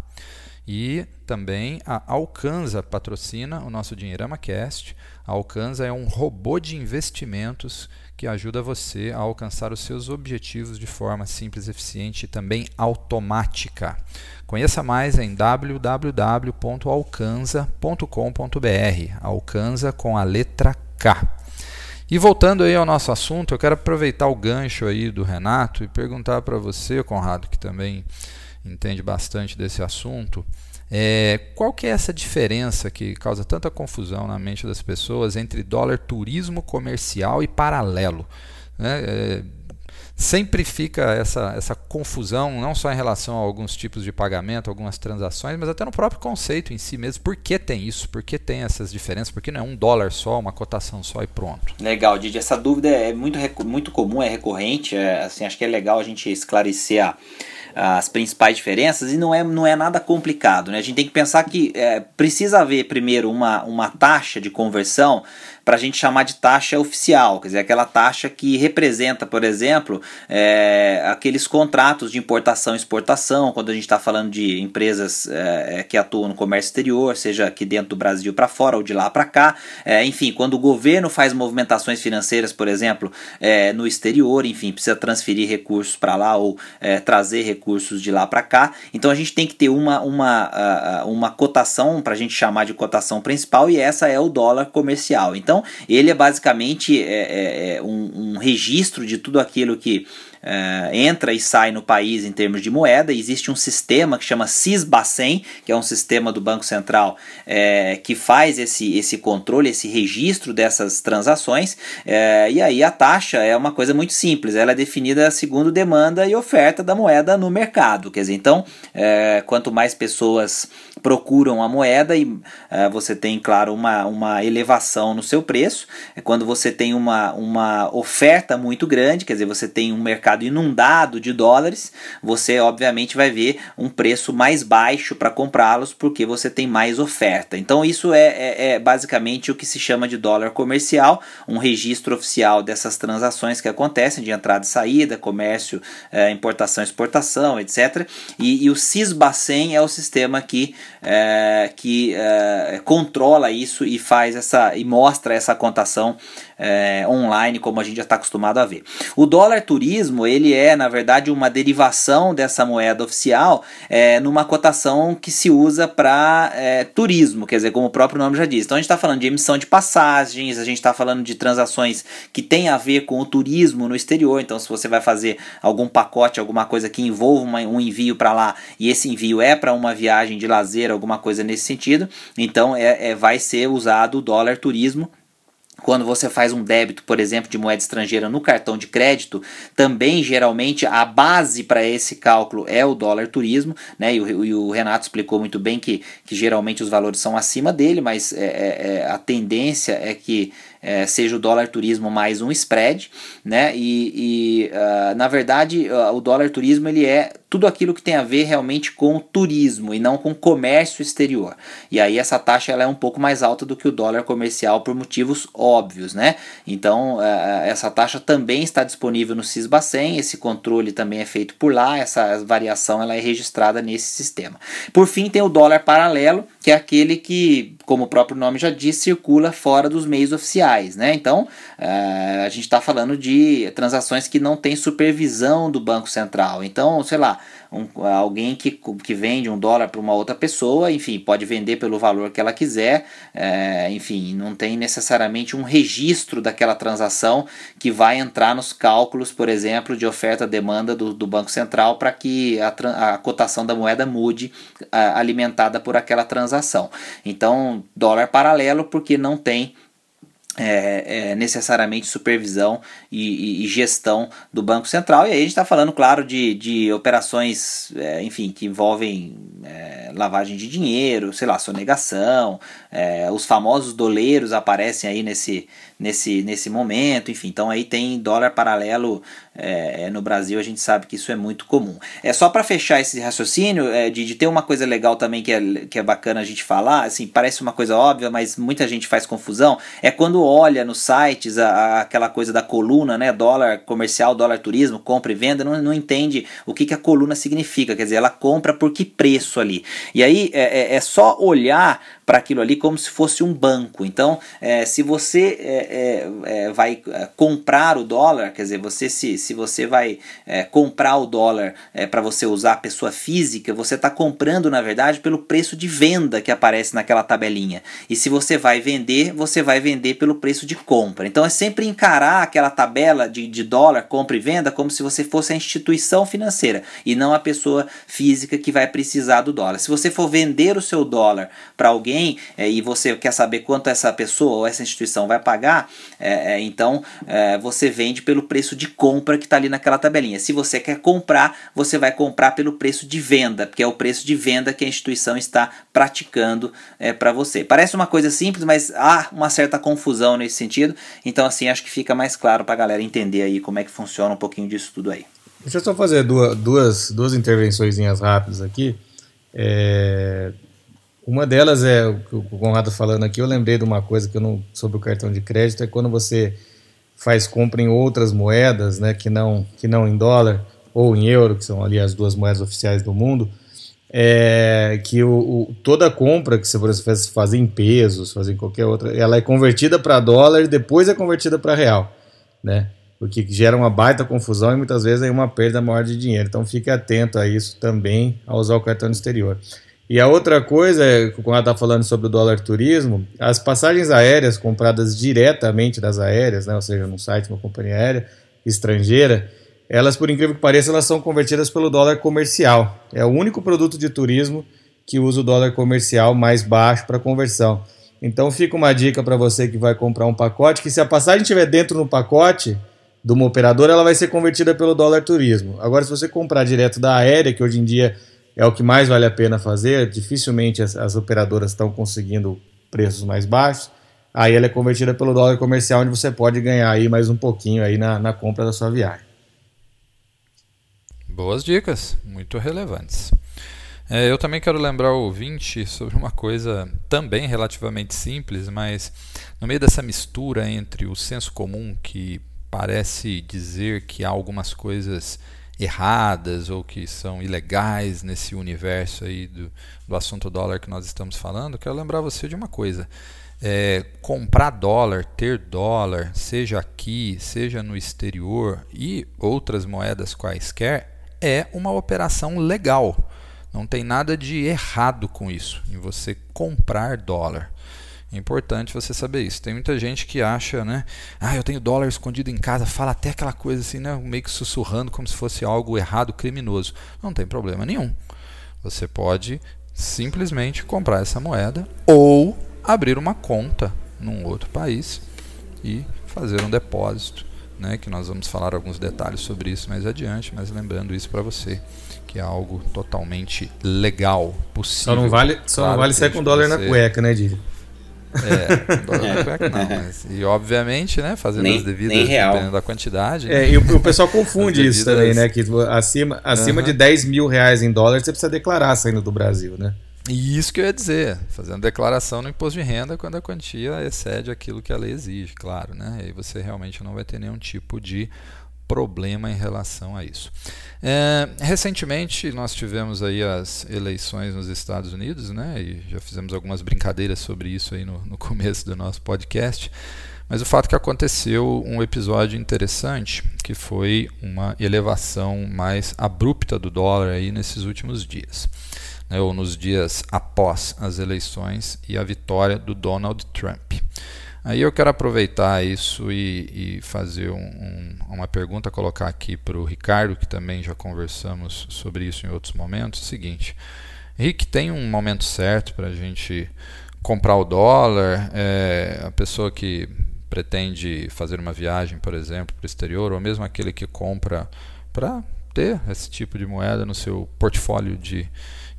E também a Alcanza patrocina o nosso Dinheirama Cast. A Alcanza é um robô de investimentos que ajuda você a alcançar os seus objetivos de forma simples, eficiente e também automática. Conheça mais em www.alcanza.com.br. Alcanza com a letra K. E voltando aí ao nosso assunto, eu quero aproveitar o gancho aí do Renato e perguntar para você, Conrado, que também entende bastante desse assunto, é, qual que é essa diferença que causa tanta confusão na mente das pessoas entre dólar turismo comercial e paralelo? Né? É, sempre fica essa, essa confusão, não só em relação a alguns tipos de pagamento, algumas transações, mas até no próprio conceito em si mesmo. Por que tem isso? Por que tem essas diferenças? Por que não é um dólar só, uma cotação só e pronto? Legal, Didi. Essa dúvida é muito, muito comum, é recorrente. É, assim, acho que é legal a gente esclarecer a as principais diferenças e não é, não é nada complicado. Né? A gente tem que pensar que é, precisa haver primeiro uma, uma taxa de conversão para a gente chamar de taxa oficial, quer dizer, aquela taxa que representa, por exemplo, é, aqueles contratos de importação e exportação, quando a gente está falando de empresas é, é, que atuam no comércio exterior, seja aqui dentro do Brasil para fora ou de lá para cá, é, enfim, quando o governo faz movimentações financeiras, por exemplo, é, no exterior, enfim, precisa transferir recursos para lá ou é, trazer recursos de lá para cá, então a gente tem que ter uma, uma, uma cotação para a gente chamar de cotação principal e essa é o dólar comercial. Então, então, ele é basicamente é, é, é um, um registro de tudo aquilo que Uh, entra e sai no país em termos de moeda. Existe um sistema que chama CISBACEN, que é um sistema do Banco Central é, que faz esse, esse controle, esse registro dessas transações. É, e aí a taxa é uma coisa muito simples, ela é definida segundo demanda e oferta da moeda no mercado. Quer dizer, então, é, quanto mais pessoas procuram a moeda e uh, você tem, claro, uma, uma elevação no seu preço. É quando você tem uma, uma oferta muito grande, quer dizer, você tem um mercado inundado de dólares, você obviamente vai ver um preço mais baixo para comprá-los porque você tem mais oferta. Então, isso é, é, é, basicamente o que se chama de dólar comercial, um registro oficial dessas transações que acontecem de entrada e saída, comércio, é, importação, exportação, etc. E, e o CISBACEN é o sistema que é, que é, controla isso e faz essa e mostra essa contação é, online, como a gente já está acostumado a ver. O dólar turismo ele é, na verdade, uma derivação dessa moeda oficial é, numa cotação que se usa para é, turismo, quer dizer, como o próprio nome já diz. Então a gente está falando de emissão de passagens, a gente está falando de transações que tem a ver com o turismo no exterior. Então, se você vai fazer algum pacote, alguma coisa que envolva uma, um envio para lá e esse envio é para uma viagem de lazer, alguma coisa nesse sentido, então é, é vai ser usado o dólar turismo quando você faz um débito, por exemplo, de moeda estrangeira no cartão de crédito, também geralmente a base para esse cálculo é o dólar turismo, né? E o, e o, Renato explicou muito bem que, que geralmente os valores são acima dele, mas é, é, é a tendência é que é, seja o dólar turismo mais um spread, né? E, e uh, na verdade uh, o dólar turismo ele é tudo aquilo que tem a ver realmente com turismo e não com comércio exterior. E aí essa taxa ela é um pouco mais alta do que o dólar comercial por motivos óbvios, né? Então uh, essa taxa também está disponível no Cisbacen, esse controle também é feito por lá, essa variação ela é registrada nesse sistema. Por fim tem o dólar paralelo, que é aquele que, como o próprio nome já diz, circula fora dos meios oficiais, né? Então uh, a gente está falando de transações que não tem supervisão do Banco Central. Então, sei lá, um, alguém que, que vende um dólar para uma outra pessoa, enfim, pode vender pelo valor que ela quiser, é, enfim, não tem necessariamente um registro daquela transação que vai entrar nos cálculos, por exemplo, de oferta-demanda do, do Banco Central para que a, a cotação da moeda mude a, alimentada por aquela transação. Então, dólar paralelo porque não tem é, é, necessariamente supervisão e, e, gestão do Banco Central. E aí a gente está falando, claro, de, de operações, é, enfim, que envolvem é, lavagem de dinheiro, sei lá, sonegação, é, os famosos doleiros aparecem aí nesse, nesse, nesse momento, enfim, então aí tem dólar paralelo é, é, no Brasil, a gente sabe que isso é muito comum. É só para fechar esse raciocínio, é, de, de ter uma coisa legal também que é, que é bacana a gente falar, assim, parece uma coisa óbvia, mas muita gente faz confusão, é quando olha nos sites a, a, aquela coisa da coluna, né, dólar comercial, dólar turismo, compra e venda, não, não entende o que, que a coluna significa, quer dizer, ela compra por que preço ali. E aí é, é, é só olhar para aquilo ali como se fosse um banco. Então, é, se você é, é, é vai é, comprar o dólar, quer dizer, você se, se você vai é, comprar o dólar para você usar a pessoa física, você está comprando, na verdade, pelo preço de venda que aparece naquela tabelinha. E se você vai vender, você vai vender pelo preço de compra. Então é sempre encarar aquela tabela de, de dólar, compra e venda, como se você fosse a instituição financeira e não a pessoa física que vai precisar do dólar. Se você for vender o seu dólar para alguém é, e você quer saber quanto essa pessoa ou essa instituição vai pagar, é, é, então é, você vende pelo preço de compra que está ali naquela tabelinha. Se você quer comprar, você vai comprar pelo preço de venda, porque é o preço de venda que a instituição está praticando é, para você. Parece uma coisa simples, mas há uma certa confusão nesse sentido. Então, assim, acho que fica mais claro para a galera entender aí como é que funciona um pouquinho disso tudo aí. Deixa eu só fazer duas, duas, duas intervenções rápidas aqui. É, uma delas é o que o Conrado falando aqui. Eu lembrei de uma coisa que eu não sobre o cartão de crédito é quando você faz compra em outras moedas, né, que não que não em dólar ou em euro, que são ali as duas moedas oficiais do mundo. É, que o, o, toda compra que você faz, faz em pesos, faz em qualquer outra, ela é convertida para dólar e depois é convertida para real, né? o que gera uma baita confusão e muitas vezes aí uma perda maior de dinheiro. Então fique atento a isso também ao usar o cartão exterior. E a outra coisa, é, quando ela está falando sobre o dólar turismo, as passagens aéreas compradas diretamente das aéreas, né, ou seja, no site de uma companhia aérea estrangeira, elas, por incrível que pareça, elas são convertidas pelo dólar comercial. É o único produto de turismo que usa o dólar comercial mais baixo para conversão. Então fica uma dica para você que vai comprar um pacote, que se a passagem estiver dentro no pacote, de uma operadora, ela vai ser convertida pelo dólar turismo. Agora, se você comprar direto da aérea, que hoje em dia é o que mais vale a pena fazer, dificilmente as, as operadoras estão conseguindo preços mais baixos, aí ela é convertida pelo dólar comercial, onde você pode ganhar aí mais um pouquinho aí na, na compra da sua viagem. Boas dicas, muito relevantes. É, eu também quero lembrar o ouvinte sobre uma coisa também relativamente simples, mas no meio dessa mistura entre o senso comum que parece dizer que há algumas coisas erradas ou que são ilegais nesse universo aí do, do assunto dólar que nós estamos falando, quero lembrar você de uma coisa. É, comprar dólar, ter dólar, seja aqui, seja no exterior e outras moedas quaisquer, é uma operação legal. Não tem nada de errado com isso, em você comprar dólar. É importante você saber isso. Tem muita gente que acha, né? Ah, eu tenho dólar escondido em casa, fala até aquela coisa assim, né? Meio que sussurrando como se fosse algo errado, criminoso. Não tem problema nenhum. Você pode simplesmente comprar essa moeda ou abrir uma conta num outro país e fazer um depósito, né? Que nós vamos falar alguns detalhes sobre isso mais adiante, mas lembrando isso para você que é algo totalmente legal, possível. Só não vale, só claro não vale sair com dólar na cueca, né, Didi? É, dólar não, mas, e obviamente, né, fazendo nem, as devidas, nem real. dependendo da quantidade. É, e o, o pessoal confunde isso também, né, que acima, acima uhum. de 10 mil reais em dólar você precisa declarar saindo do Brasil, né? E isso que eu ia dizer, fazendo declaração no imposto de renda quando a quantia excede aquilo que a lei exige, claro, né? Aí você realmente não vai ter nenhum tipo de problema em relação a isso. É, recentemente nós tivemos aí as eleições nos Estados Unidos, né? E já fizemos algumas brincadeiras sobre isso aí no, no começo do nosso podcast. Mas o fato que aconteceu um episódio interessante, que foi uma elevação mais abrupta do dólar aí nesses últimos dias, né, ou nos dias após as eleições e a vitória do Donald Trump. Aí eu quero aproveitar isso e, e fazer um, um, uma pergunta, colocar aqui para o Ricardo, que também já conversamos sobre isso em outros momentos. É o seguinte, Rick, tem um momento certo para a gente comprar o dólar? É, a pessoa que pretende fazer uma viagem, por exemplo, para o exterior, ou mesmo aquele que compra para ter esse tipo de moeda no seu portfólio de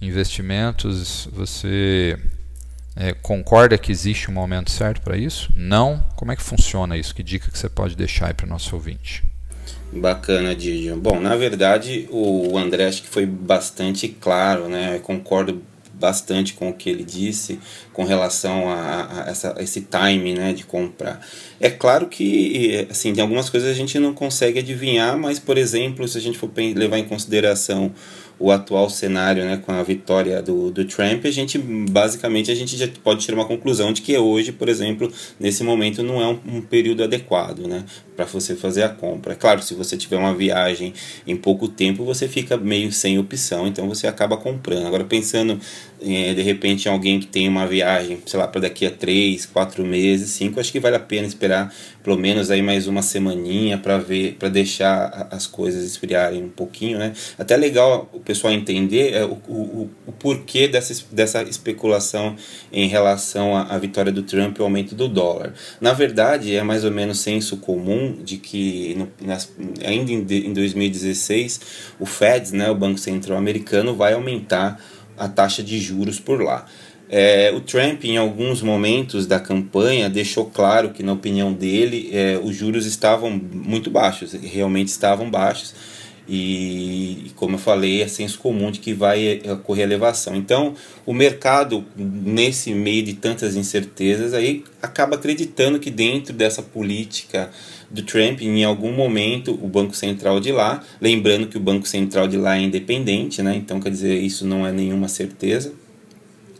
investimentos, você é, concorda que existe um momento certo para isso? Não? Como é que funciona isso? Que dica que você pode deixar aí para o nosso ouvinte? Bacana, Didio. Bom, na verdade, o André acho que foi bastante claro, né? Eu concordo bastante com o que ele disse com relação a, a, essa, a esse time né, de comprar. É claro que assim, tem algumas coisas a gente não consegue adivinhar, mas, por exemplo, se a gente for levar em consideração o atual cenário, né, com a vitória do, do Trump, a gente basicamente a gente já pode tirar uma conclusão de que hoje, por exemplo, nesse momento não é um, um período adequado, né, para você fazer a compra. É claro, se você tiver uma viagem em pouco tempo, você fica meio sem opção, então você acaba comprando. Agora pensando é, de repente alguém que tem uma viagem, sei lá, para daqui a três, quatro meses, cinco, acho que vale a pena esperar pelo menos aí mais uma semaninha para ver, para deixar as coisas esfriarem um pouquinho, né? Até legal o pessoal entender é, o, o, o porquê dessa, dessa especulação em relação à, à vitória do Trump e o aumento do dólar. Na verdade, é mais ou menos senso comum de que no, nas, ainda em, em 2016 o Fed, né, o Banco Central Americano, vai aumentar a taxa de juros por lá. É, o Trump, em alguns momentos da campanha, deixou claro que, na opinião dele, é, os juros estavam muito baixos, realmente estavam baixos, e, como eu falei, é senso comum de que vai ocorrer elevação. Então, o mercado, nesse meio de tantas incertezas, aí acaba acreditando que dentro dessa política do Trump, em algum momento, o Banco Central de lá, lembrando que o Banco Central de lá é independente, né? então quer dizer, isso não é nenhuma certeza.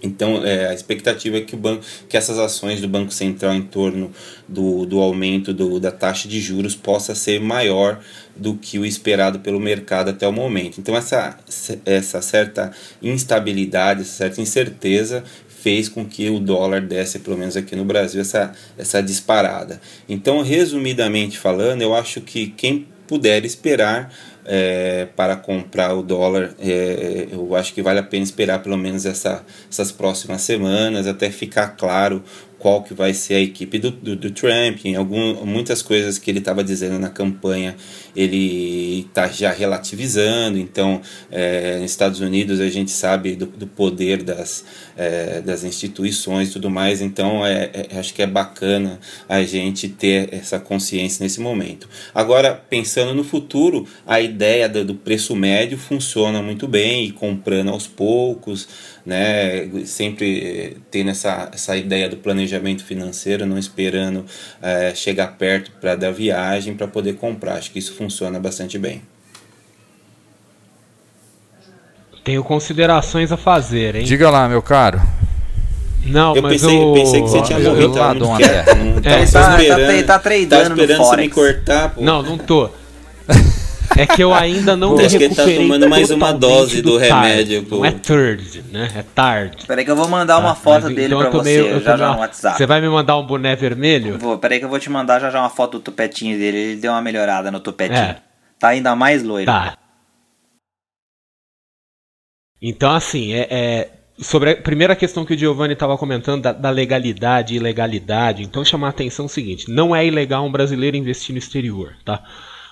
Então, é, a expectativa é que, o banco, que essas ações do Banco Central em torno do, do aumento do, da taxa de juros possa ser maior do que o esperado pelo mercado até o momento. Então, essa, essa certa instabilidade, essa certa incerteza fez com que o dólar desse, pelo menos aqui no Brasil, essa, essa disparada. Então, resumidamente falando, eu acho que quem puder esperar é, para comprar o dólar, é, eu acho que vale a pena esperar pelo menos essa, essas próximas semanas até ficar claro qual que vai ser a equipe do, do, do Trump, em algum, muitas coisas que ele estava dizendo na campanha ele está já relativizando, então é, nos Estados Unidos a gente sabe do, do poder das, é, das instituições e tudo mais, então é, é, acho que é bacana a gente ter essa consciência nesse momento. Agora, pensando no futuro, a ideia do, do preço médio funciona muito bem e comprando aos poucos, né, sempre eh, tendo essa, essa ideia do planejamento financeiro, não esperando é, chegar perto para dar viagem para poder comprar. Acho que isso funciona bastante bem. Tenho considerações a fazer, hein? Diga lá, meu caro. Não, eu mas pensei, eu... pensei que você tinha eu, morrido. Lá, Não, é. não, tá, é, tá, tá, tá, tá esperando você me cortar. Pô. Não, não tô. É que eu ainda não Pô. Acho que ele tá tomando mais uma dose do, do remédio. Pô. Não é third, né? É tarde. Peraí que eu vou mandar uma ah, foto dele então pra você meio, já já no WhatsApp. Você vai me mandar um boné vermelho? Vou, peraí que eu vou te mandar já já uma foto do tupetinho dele. Ele deu uma melhorada no tupetinho. É. Tá ainda mais loiro. Tá. Então, assim, é, é, sobre a primeira questão que o Giovanni estava comentando da, da, legalidade e ilegalidade, então chamar a atenção é o seguinte: não é ilegal um brasileiro investir no exterior, tá?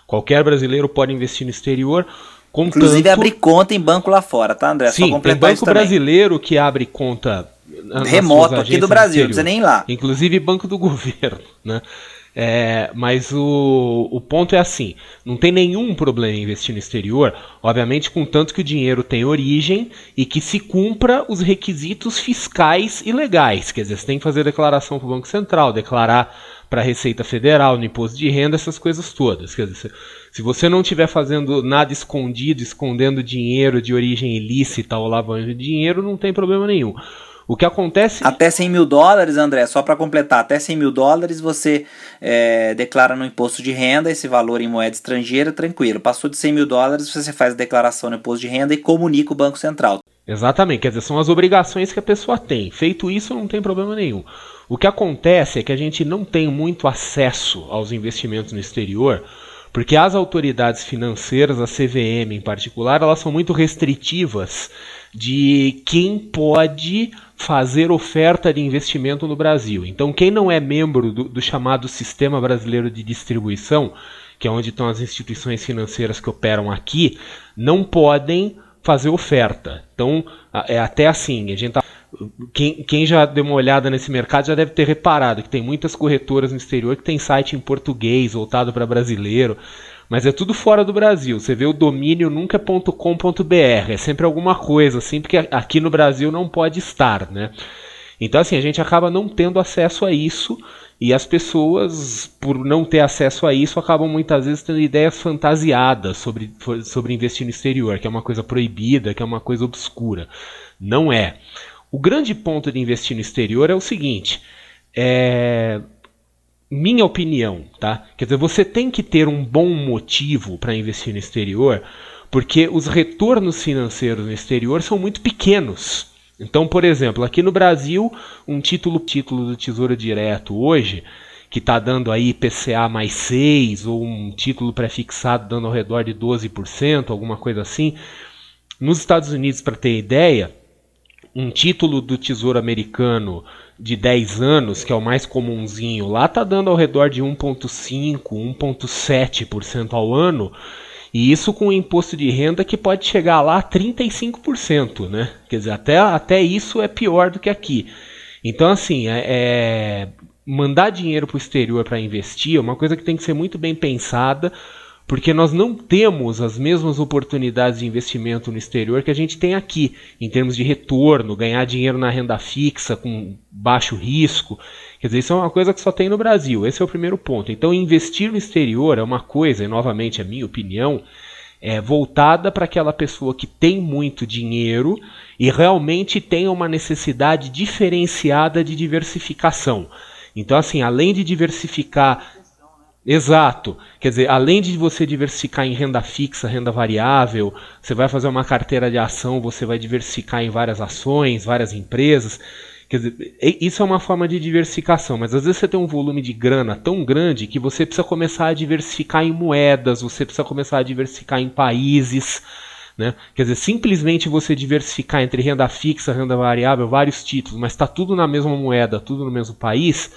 Qualquer brasileiro pode investir no exterior. Contanto... Inclusive abrir conta em banco lá fora, tá, André? Sim, Só tem banco brasileiro que abre conta remoto aqui do Brasil, não precisa nem ir lá. Inclusive banco do governo, né? É, mas o, o ponto é assim: não tem nenhum problema em investir no exterior, obviamente, contanto que o dinheiro tem origem e que se cumpra os requisitos fiscais e legais. Quer dizer, você tem que fazer declaração para o Banco Central, declarar para a Receita Federal, no imposto de renda, essas coisas todas. Quer dizer, se você não estiver fazendo nada escondido, escondendo dinheiro de origem ilícita ou lavando dinheiro, não tem problema nenhum. O que acontece. Até 100 mil dólares, André, só para completar, até 100 mil dólares você é, declara no imposto de renda esse valor em moeda estrangeira, tranquilo. Passou de 100 mil dólares, você faz a declaração no imposto de renda e comunica o Banco Central. Exatamente, quer dizer, são as obrigações que a pessoa tem. Feito isso, não tem problema nenhum. O que acontece é que a gente não tem muito acesso aos investimentos no exterior porque as autoridades financeiras, a CVM em particular, elas são muito restritivas de quem pode fazer oferta de investimento no Brasil. Então, quem não é membro do, do chamado Sistema Brasileiro de Distribuição, que é onde estão as instituições financeiras que operam aqui, não podem fazer oferta. Então, é até assim, a gente tá, quem, quem, já deu uma olhada nesse mercado já deve ter reparado que tem muitas corretoras no exterior que tem site em português voltado para brasileiro mas é tudo fora do Brasil. Você vê o domínio nunca é .com.br, é sempre alguma coisa assim, porque aqui no Brasil não pode estar, né? Então assim, a gente acaba não tendo acesso a isso E as pessoas, por não ter acesso a isso, acabam muitas vezes tendo ideias fantasiadas sobre, sobre investir no exterior, que é uma coisa proibida, que é uma coisa obscura. Não é. O grande ponto de investir no exterior é o seguinte: é, minha opinião, tá? Quer dizer, você tem que ter um bom motivo para investir no exterior, porque os retornos financeiros no exterior são muito pequenos. Então, por exemplo, aqui no Brasil, um título, título do Tesouro Direto hoje, que está dando aí PCA mais 6, ou um título prefixado dando ao redor de 12%, alguma coisa assim. Nos Estados Unidos, para ter ideia, um título do Tesouro Americano de 10 anos, que é o mais comumzinho, lá está dando ao redor de 1,5%, 1,7% ao ano. E isso com um imposto de renda que pode chegar lá a 35%, né? Quer dizer, até, até isso é pior do que aqui. Então, assim, é, é mandar dinheiro para o exterior para investir é uma coisa que tem que ser muito bem pensada, porque nós não temos as mesmas oportunidades de investimento no exterior que a gente tem aqui, em termos de retorno, ganhar dinheiro na renda fixa com baixo risco. Quer dizer, isso é uma coisa que só tem no Brasil. Esse é o primeiro ponto. Então, investir no exterior é uma coisa, e novamente a minha opinião, é voltada para aquela pessoa que tem muito dinheiro e realmente tem uma necessidade diferenciada de diversificação. Então, assim, além de diversificar Exato. Quer dizer, além de você diversificar em renda fixa, renda variável, você vai fazer uma carteira de ação, você vai diversificar em várias ações, várias empresas. Quer dizer, isso é uma forma de diversificação, mas às vezes você tem um volume de grana tão grande que você precisa começar a diversificar em moedas, você precisa começar a diversificar em países. Né? Quer dizer, simplesmente você diversificar entre renda fixa, renda variável, vários títulos, mas está tudo na mesma moeda, tudo no mesmo país,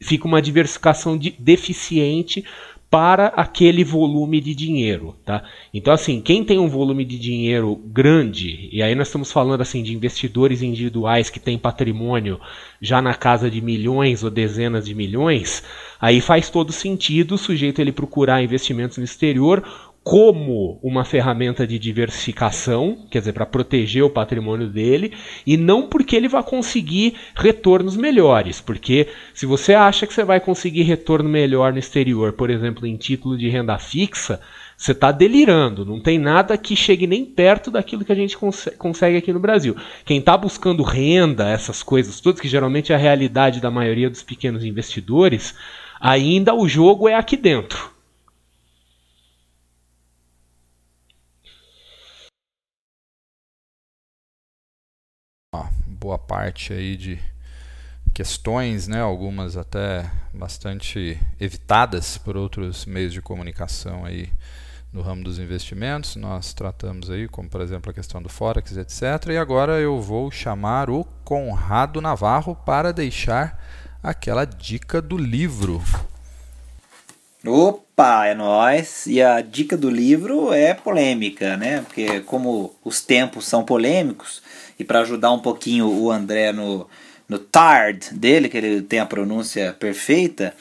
fica uma diversificação de, deficiente para aquele volume de dinheiro, tá? Então assim, quem tem um volume de dinheiro grande, e aí nós estamos falando assim de investidores individuais que têm patrimônio já na casa de milhões ou dezenas de milhões, aí faz todo sentido o sujeito ele procurar investimentos no exterior como uma ferramenta de diversificação, quer dizer, para proteger o patrimônio dele, e não porque ele vai conseguir retornos melhores. Porque se você acha que você vai conseguir retorno melhor no exterior, por exemplo, em título de renda fixa, você está delirando. Não tem nada que chegue nem perto daquilo que a gente cons consegue aqui no Brasil. Quem está buscando renda, essas coisas todas, que geralmente é a realidade da maioria dos pequenos investidores, ainda o jogo é aqui dentro. Boa parte aí de questões, né, algumas até bastante evitadas por outros meios de comunicação aí no ramo dos investimentos. Nós tratamos aí, como por exemplo a questão do Forex, etc. E agora eu vou chamar o Conrado Navarro para deixar aquela dica do livro. Opa, é nós. E a dica do livro é polêmica, né? Porque como os tempos são polêmicos, e para ajudar um pouquinho o André no, no Tard dele, que ele tem a pronúncia perfeita,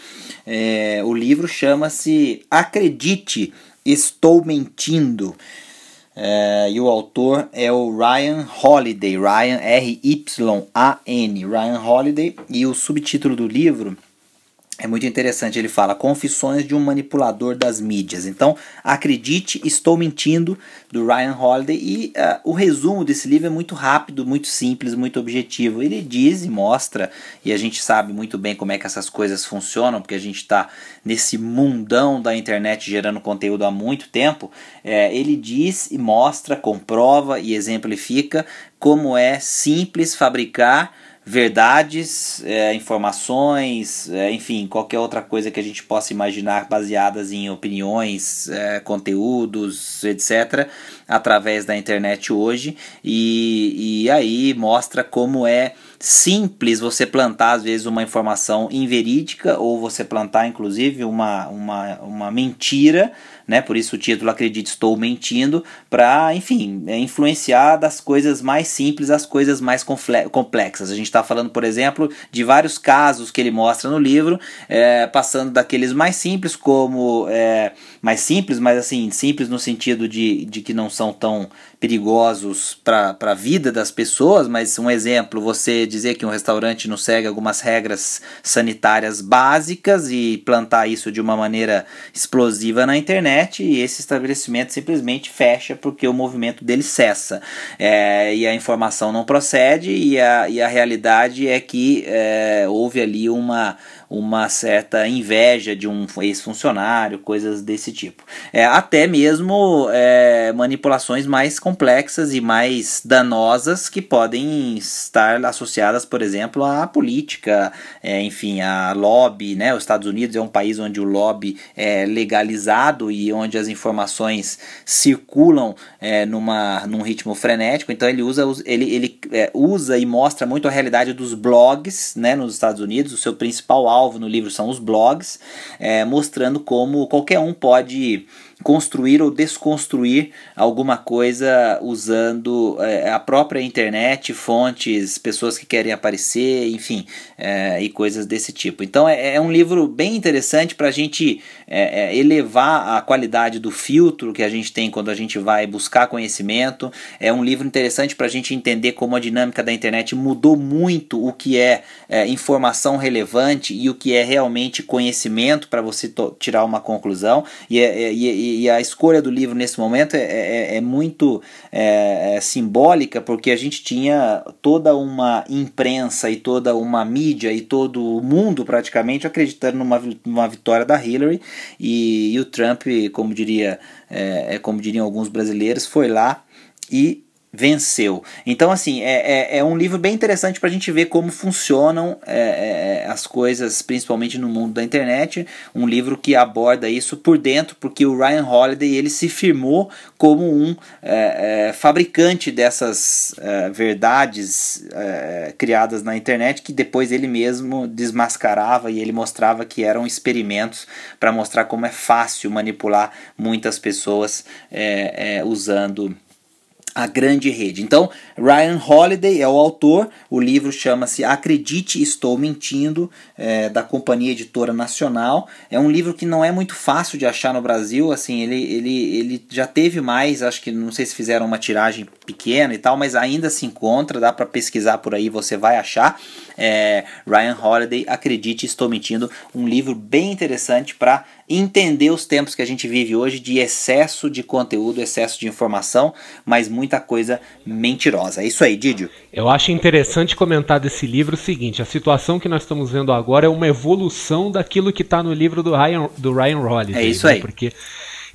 é, o livro chama-se Acredite, Estou Mentindo. É, e o autor é o Ryan Holiday, Ryan R-Y-A-N, Ryan Holiday, e o subtítulo do livro é muito interessante, ele fala Confissões de um manipulador das mídias. Então, acredite, estou mentindo, do Ryan Holiday. E uh, o resumo desse livro é muito rápido, muito simples, muito objetivo. Ele diz e mostra, e a gente sabe muito bem como é que essas coisas funcionam, porque a gente está nesse mundão da internet gerando conteúdo há muito tempo. É, ele diz e mostra, comprova e exemplifica como é simples fabricar verdades, é, informações, é, enfim, qualquer outra coisa que a gente possa imaginar baseadas em opiniões, é, conteúdos, etc., através da internet hoje. E, e aí mostra como é simples você plantar, às vezes, uma informação inverídica ou você plantar, inclusive, uma, uma, uma mentira né? Por isso o título Acredite Estou Mentindo, para, enfim, é, influenciar das coisas mais simples às coisas mais complexas. A gente está falando, por exemplo, de vários casos que ele mostra no livro, é, passando daqueles mais simples, como é, mais simples, mas assim, simples no sentido de, de que não são tão perigosos para a vida das pessoas, mas um exemplo, você dizer que um restaurante não segue algumas regras sanitárias básicas e plantar isso de uma maneira explosiva na internet e esse estabelecimento simplesmente fecha porque o movimento dele cessa. É, e a informação não procede e a, e a realidade é que é, houve ali uma uma certa inveja de um ex-funcionário, coisas desse tipo. É, até mesmo é, manipulações mais complexas e mais danosas que podem estar associadas, por exemplo, à política, é, enfim, a lobby. Né? Os Estados Unidos é um país onde o lobby é legalizado e onde as informações circulam é, numa, num ritmo frenético. Então ele usa, ele, ele é, usa e mostra muito a realidade dos blogs né, nos Estados Unidos. O seu principal alvo no livro são os blogs, é, mostrando como qualquer um pode construir ou desconstruir alguma coisa usando é, a própria internet, fontes, pessoas que querem aparecer, enfim, é, e coisas desse tipo. Então é, é um livro bem interessante para a gente é, é, elevar a qualidade do filtro que a gente tem quando a gente vai buscar conhecimento. É um livro interessante para a gente entender como a dinâmica da internet mudou muito o que é, é informação relevante e o que é realmente conhecimento para você tirar uma conclusão. E, e, e, a escolha do livro nesse momento é, é, é muito é, é, simbólica, porque a gente tinha toda uma imprensa e toda uma mídia e todo o mundo praticamente acreditando numa, numa vitória da Hillary. E, e o Trump, como diria, é, é como diriam alguns brasileiros, foi lá e venceu. Então, assim, é, é, é um livro bem interessante para a gente ver como funcionam é, é, as coisas, principalmente no mundo da internet. Um livro que aborda isso por dentro, porque o Ryan Holiday ele se firmou como um é, é, fabricante dessas verdades criadas na internet, que depois ele mesmo desmascarava e ele mostrava que eram experimentos para mostrar como é fácil manipular muitas pessoas usando a grande rede. Então, Ryan Holiday é o autor, o livro chama-se Acredite, Estou Mentindo, é, da Companhia Editora Nacional. É um livro que não é muito fácil de achar no Brasil, assim, ele, ele, ele já teve mais, acho que não sei se fizeram uma tiragem pequena e tal, mas ainda se encontra, dá para pesquisar por aí, você vai achar. É, Ryan Holiday, Acredite, Estou Mentindo, um livro bem interessante para entender os tempos que a gente vive hoje de excesso de conteúdo, excesso de informação, mas muita coisa mentirosa. É isso aí, Didio. Eu acho interessante comentar desse livro o seguinte: a situação que nós estamos vendo agora é uma evolução daquilo que está no livro do Ryan, do Ryan Holiday. É isso né? aí. Porque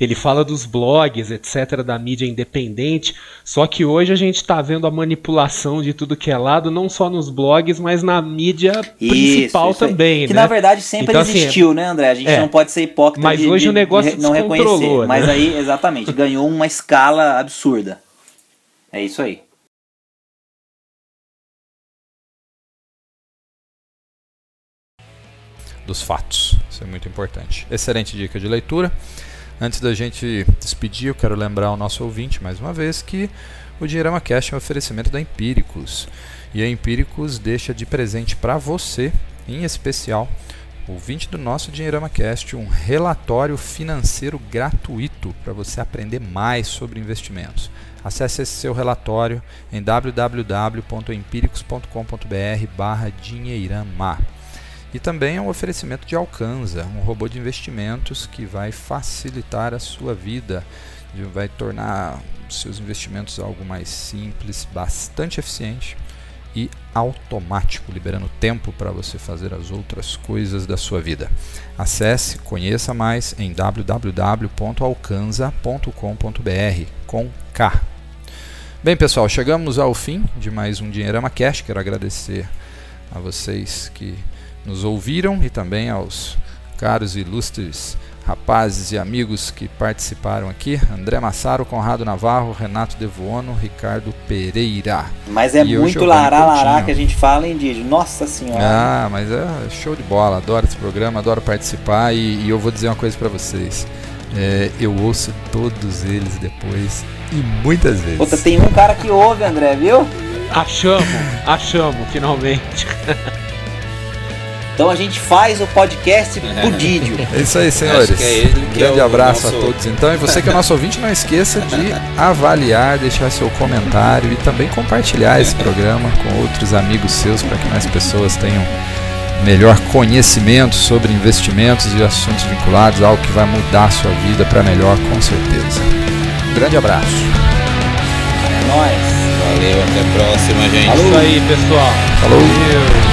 ele fala dos blogs, etc., da mídia independente. Só que hoje a gente está vendo a manipulação de tudo que é lado, não só nos blogs, mas na mídia isso, principal isso também. Que né? na verdade sempre então, assim, existiu, assim, né, André? A gente é, não pode ser hipócrita mas de, hoje de, o negócio de, não reconhecer. Né? Mas aí, exatamente, ganhou uma escala absurda. É isso aí. Dos fatos. Isso é muito importante. Excelente dica de leitura. Antes da gente despedir, eu quero lembrar ao nosso ouvinte mais uma vez que o Dinheirama Cash é um oferecimento da Empíricos. E a Empíricos deixa de presente para você, em especial, ouvinte do nosso Dinheirama Cast, um relatório financeiro gratuito para você aprender mais sobre investimentos. Acesse esse seu relatório em www.empiricos.com.br/dinheirama. E também é um oferecimento de Alcanza, um robô de investimentos que vai facilitar a sua vida, vai tornar seus investimentos algo mais simples, bastante eficiente e automático, liberando tempo para você fazer as outras coisas da sua vida. Acesse, conheça mais em www.alcanza.com.br com K. Bem, pessoal, chegamos ao fim de mais um Dinheirama Cash. Quero agradecer a vocês que nos ouviram e também aos caros e ilustres rapazes e amigos que participaram aqui: André Massaro, Conrado Navarro, Renato Devuono, Ricardo Pereira. Mas é muito lará lará que a gente fala, hein, Didi? Nossa Senhora. Ah, mas é show de bola. Adoro esse programa, adoro participar e, e eu vou dizer uma coisa para vocês. É, eu ouço todos eles depois e muitas vezes. Puta, tem um cara que ouve, André, viu? Achamos, achamos, finalmente. Então a gente faz o podcast por vídeo. É isso aí, senhores. É um grande é abraço nosso... a todos. Então, e você que é nosso ouvinte, não esqueça de avaliar, deixar seu comentário e também compartilhar esse programa com outros amigos seus para que mais pessoas tenham melhor conhecimento sobre investimentos e assuntos vinculados, algo que vai mudar a sua vida para melhor, com certeza. Um grande abraço. É nóis. Valeu, até a próxima, gente. Falou. Isso aí, pessoal. Falou. Valeu.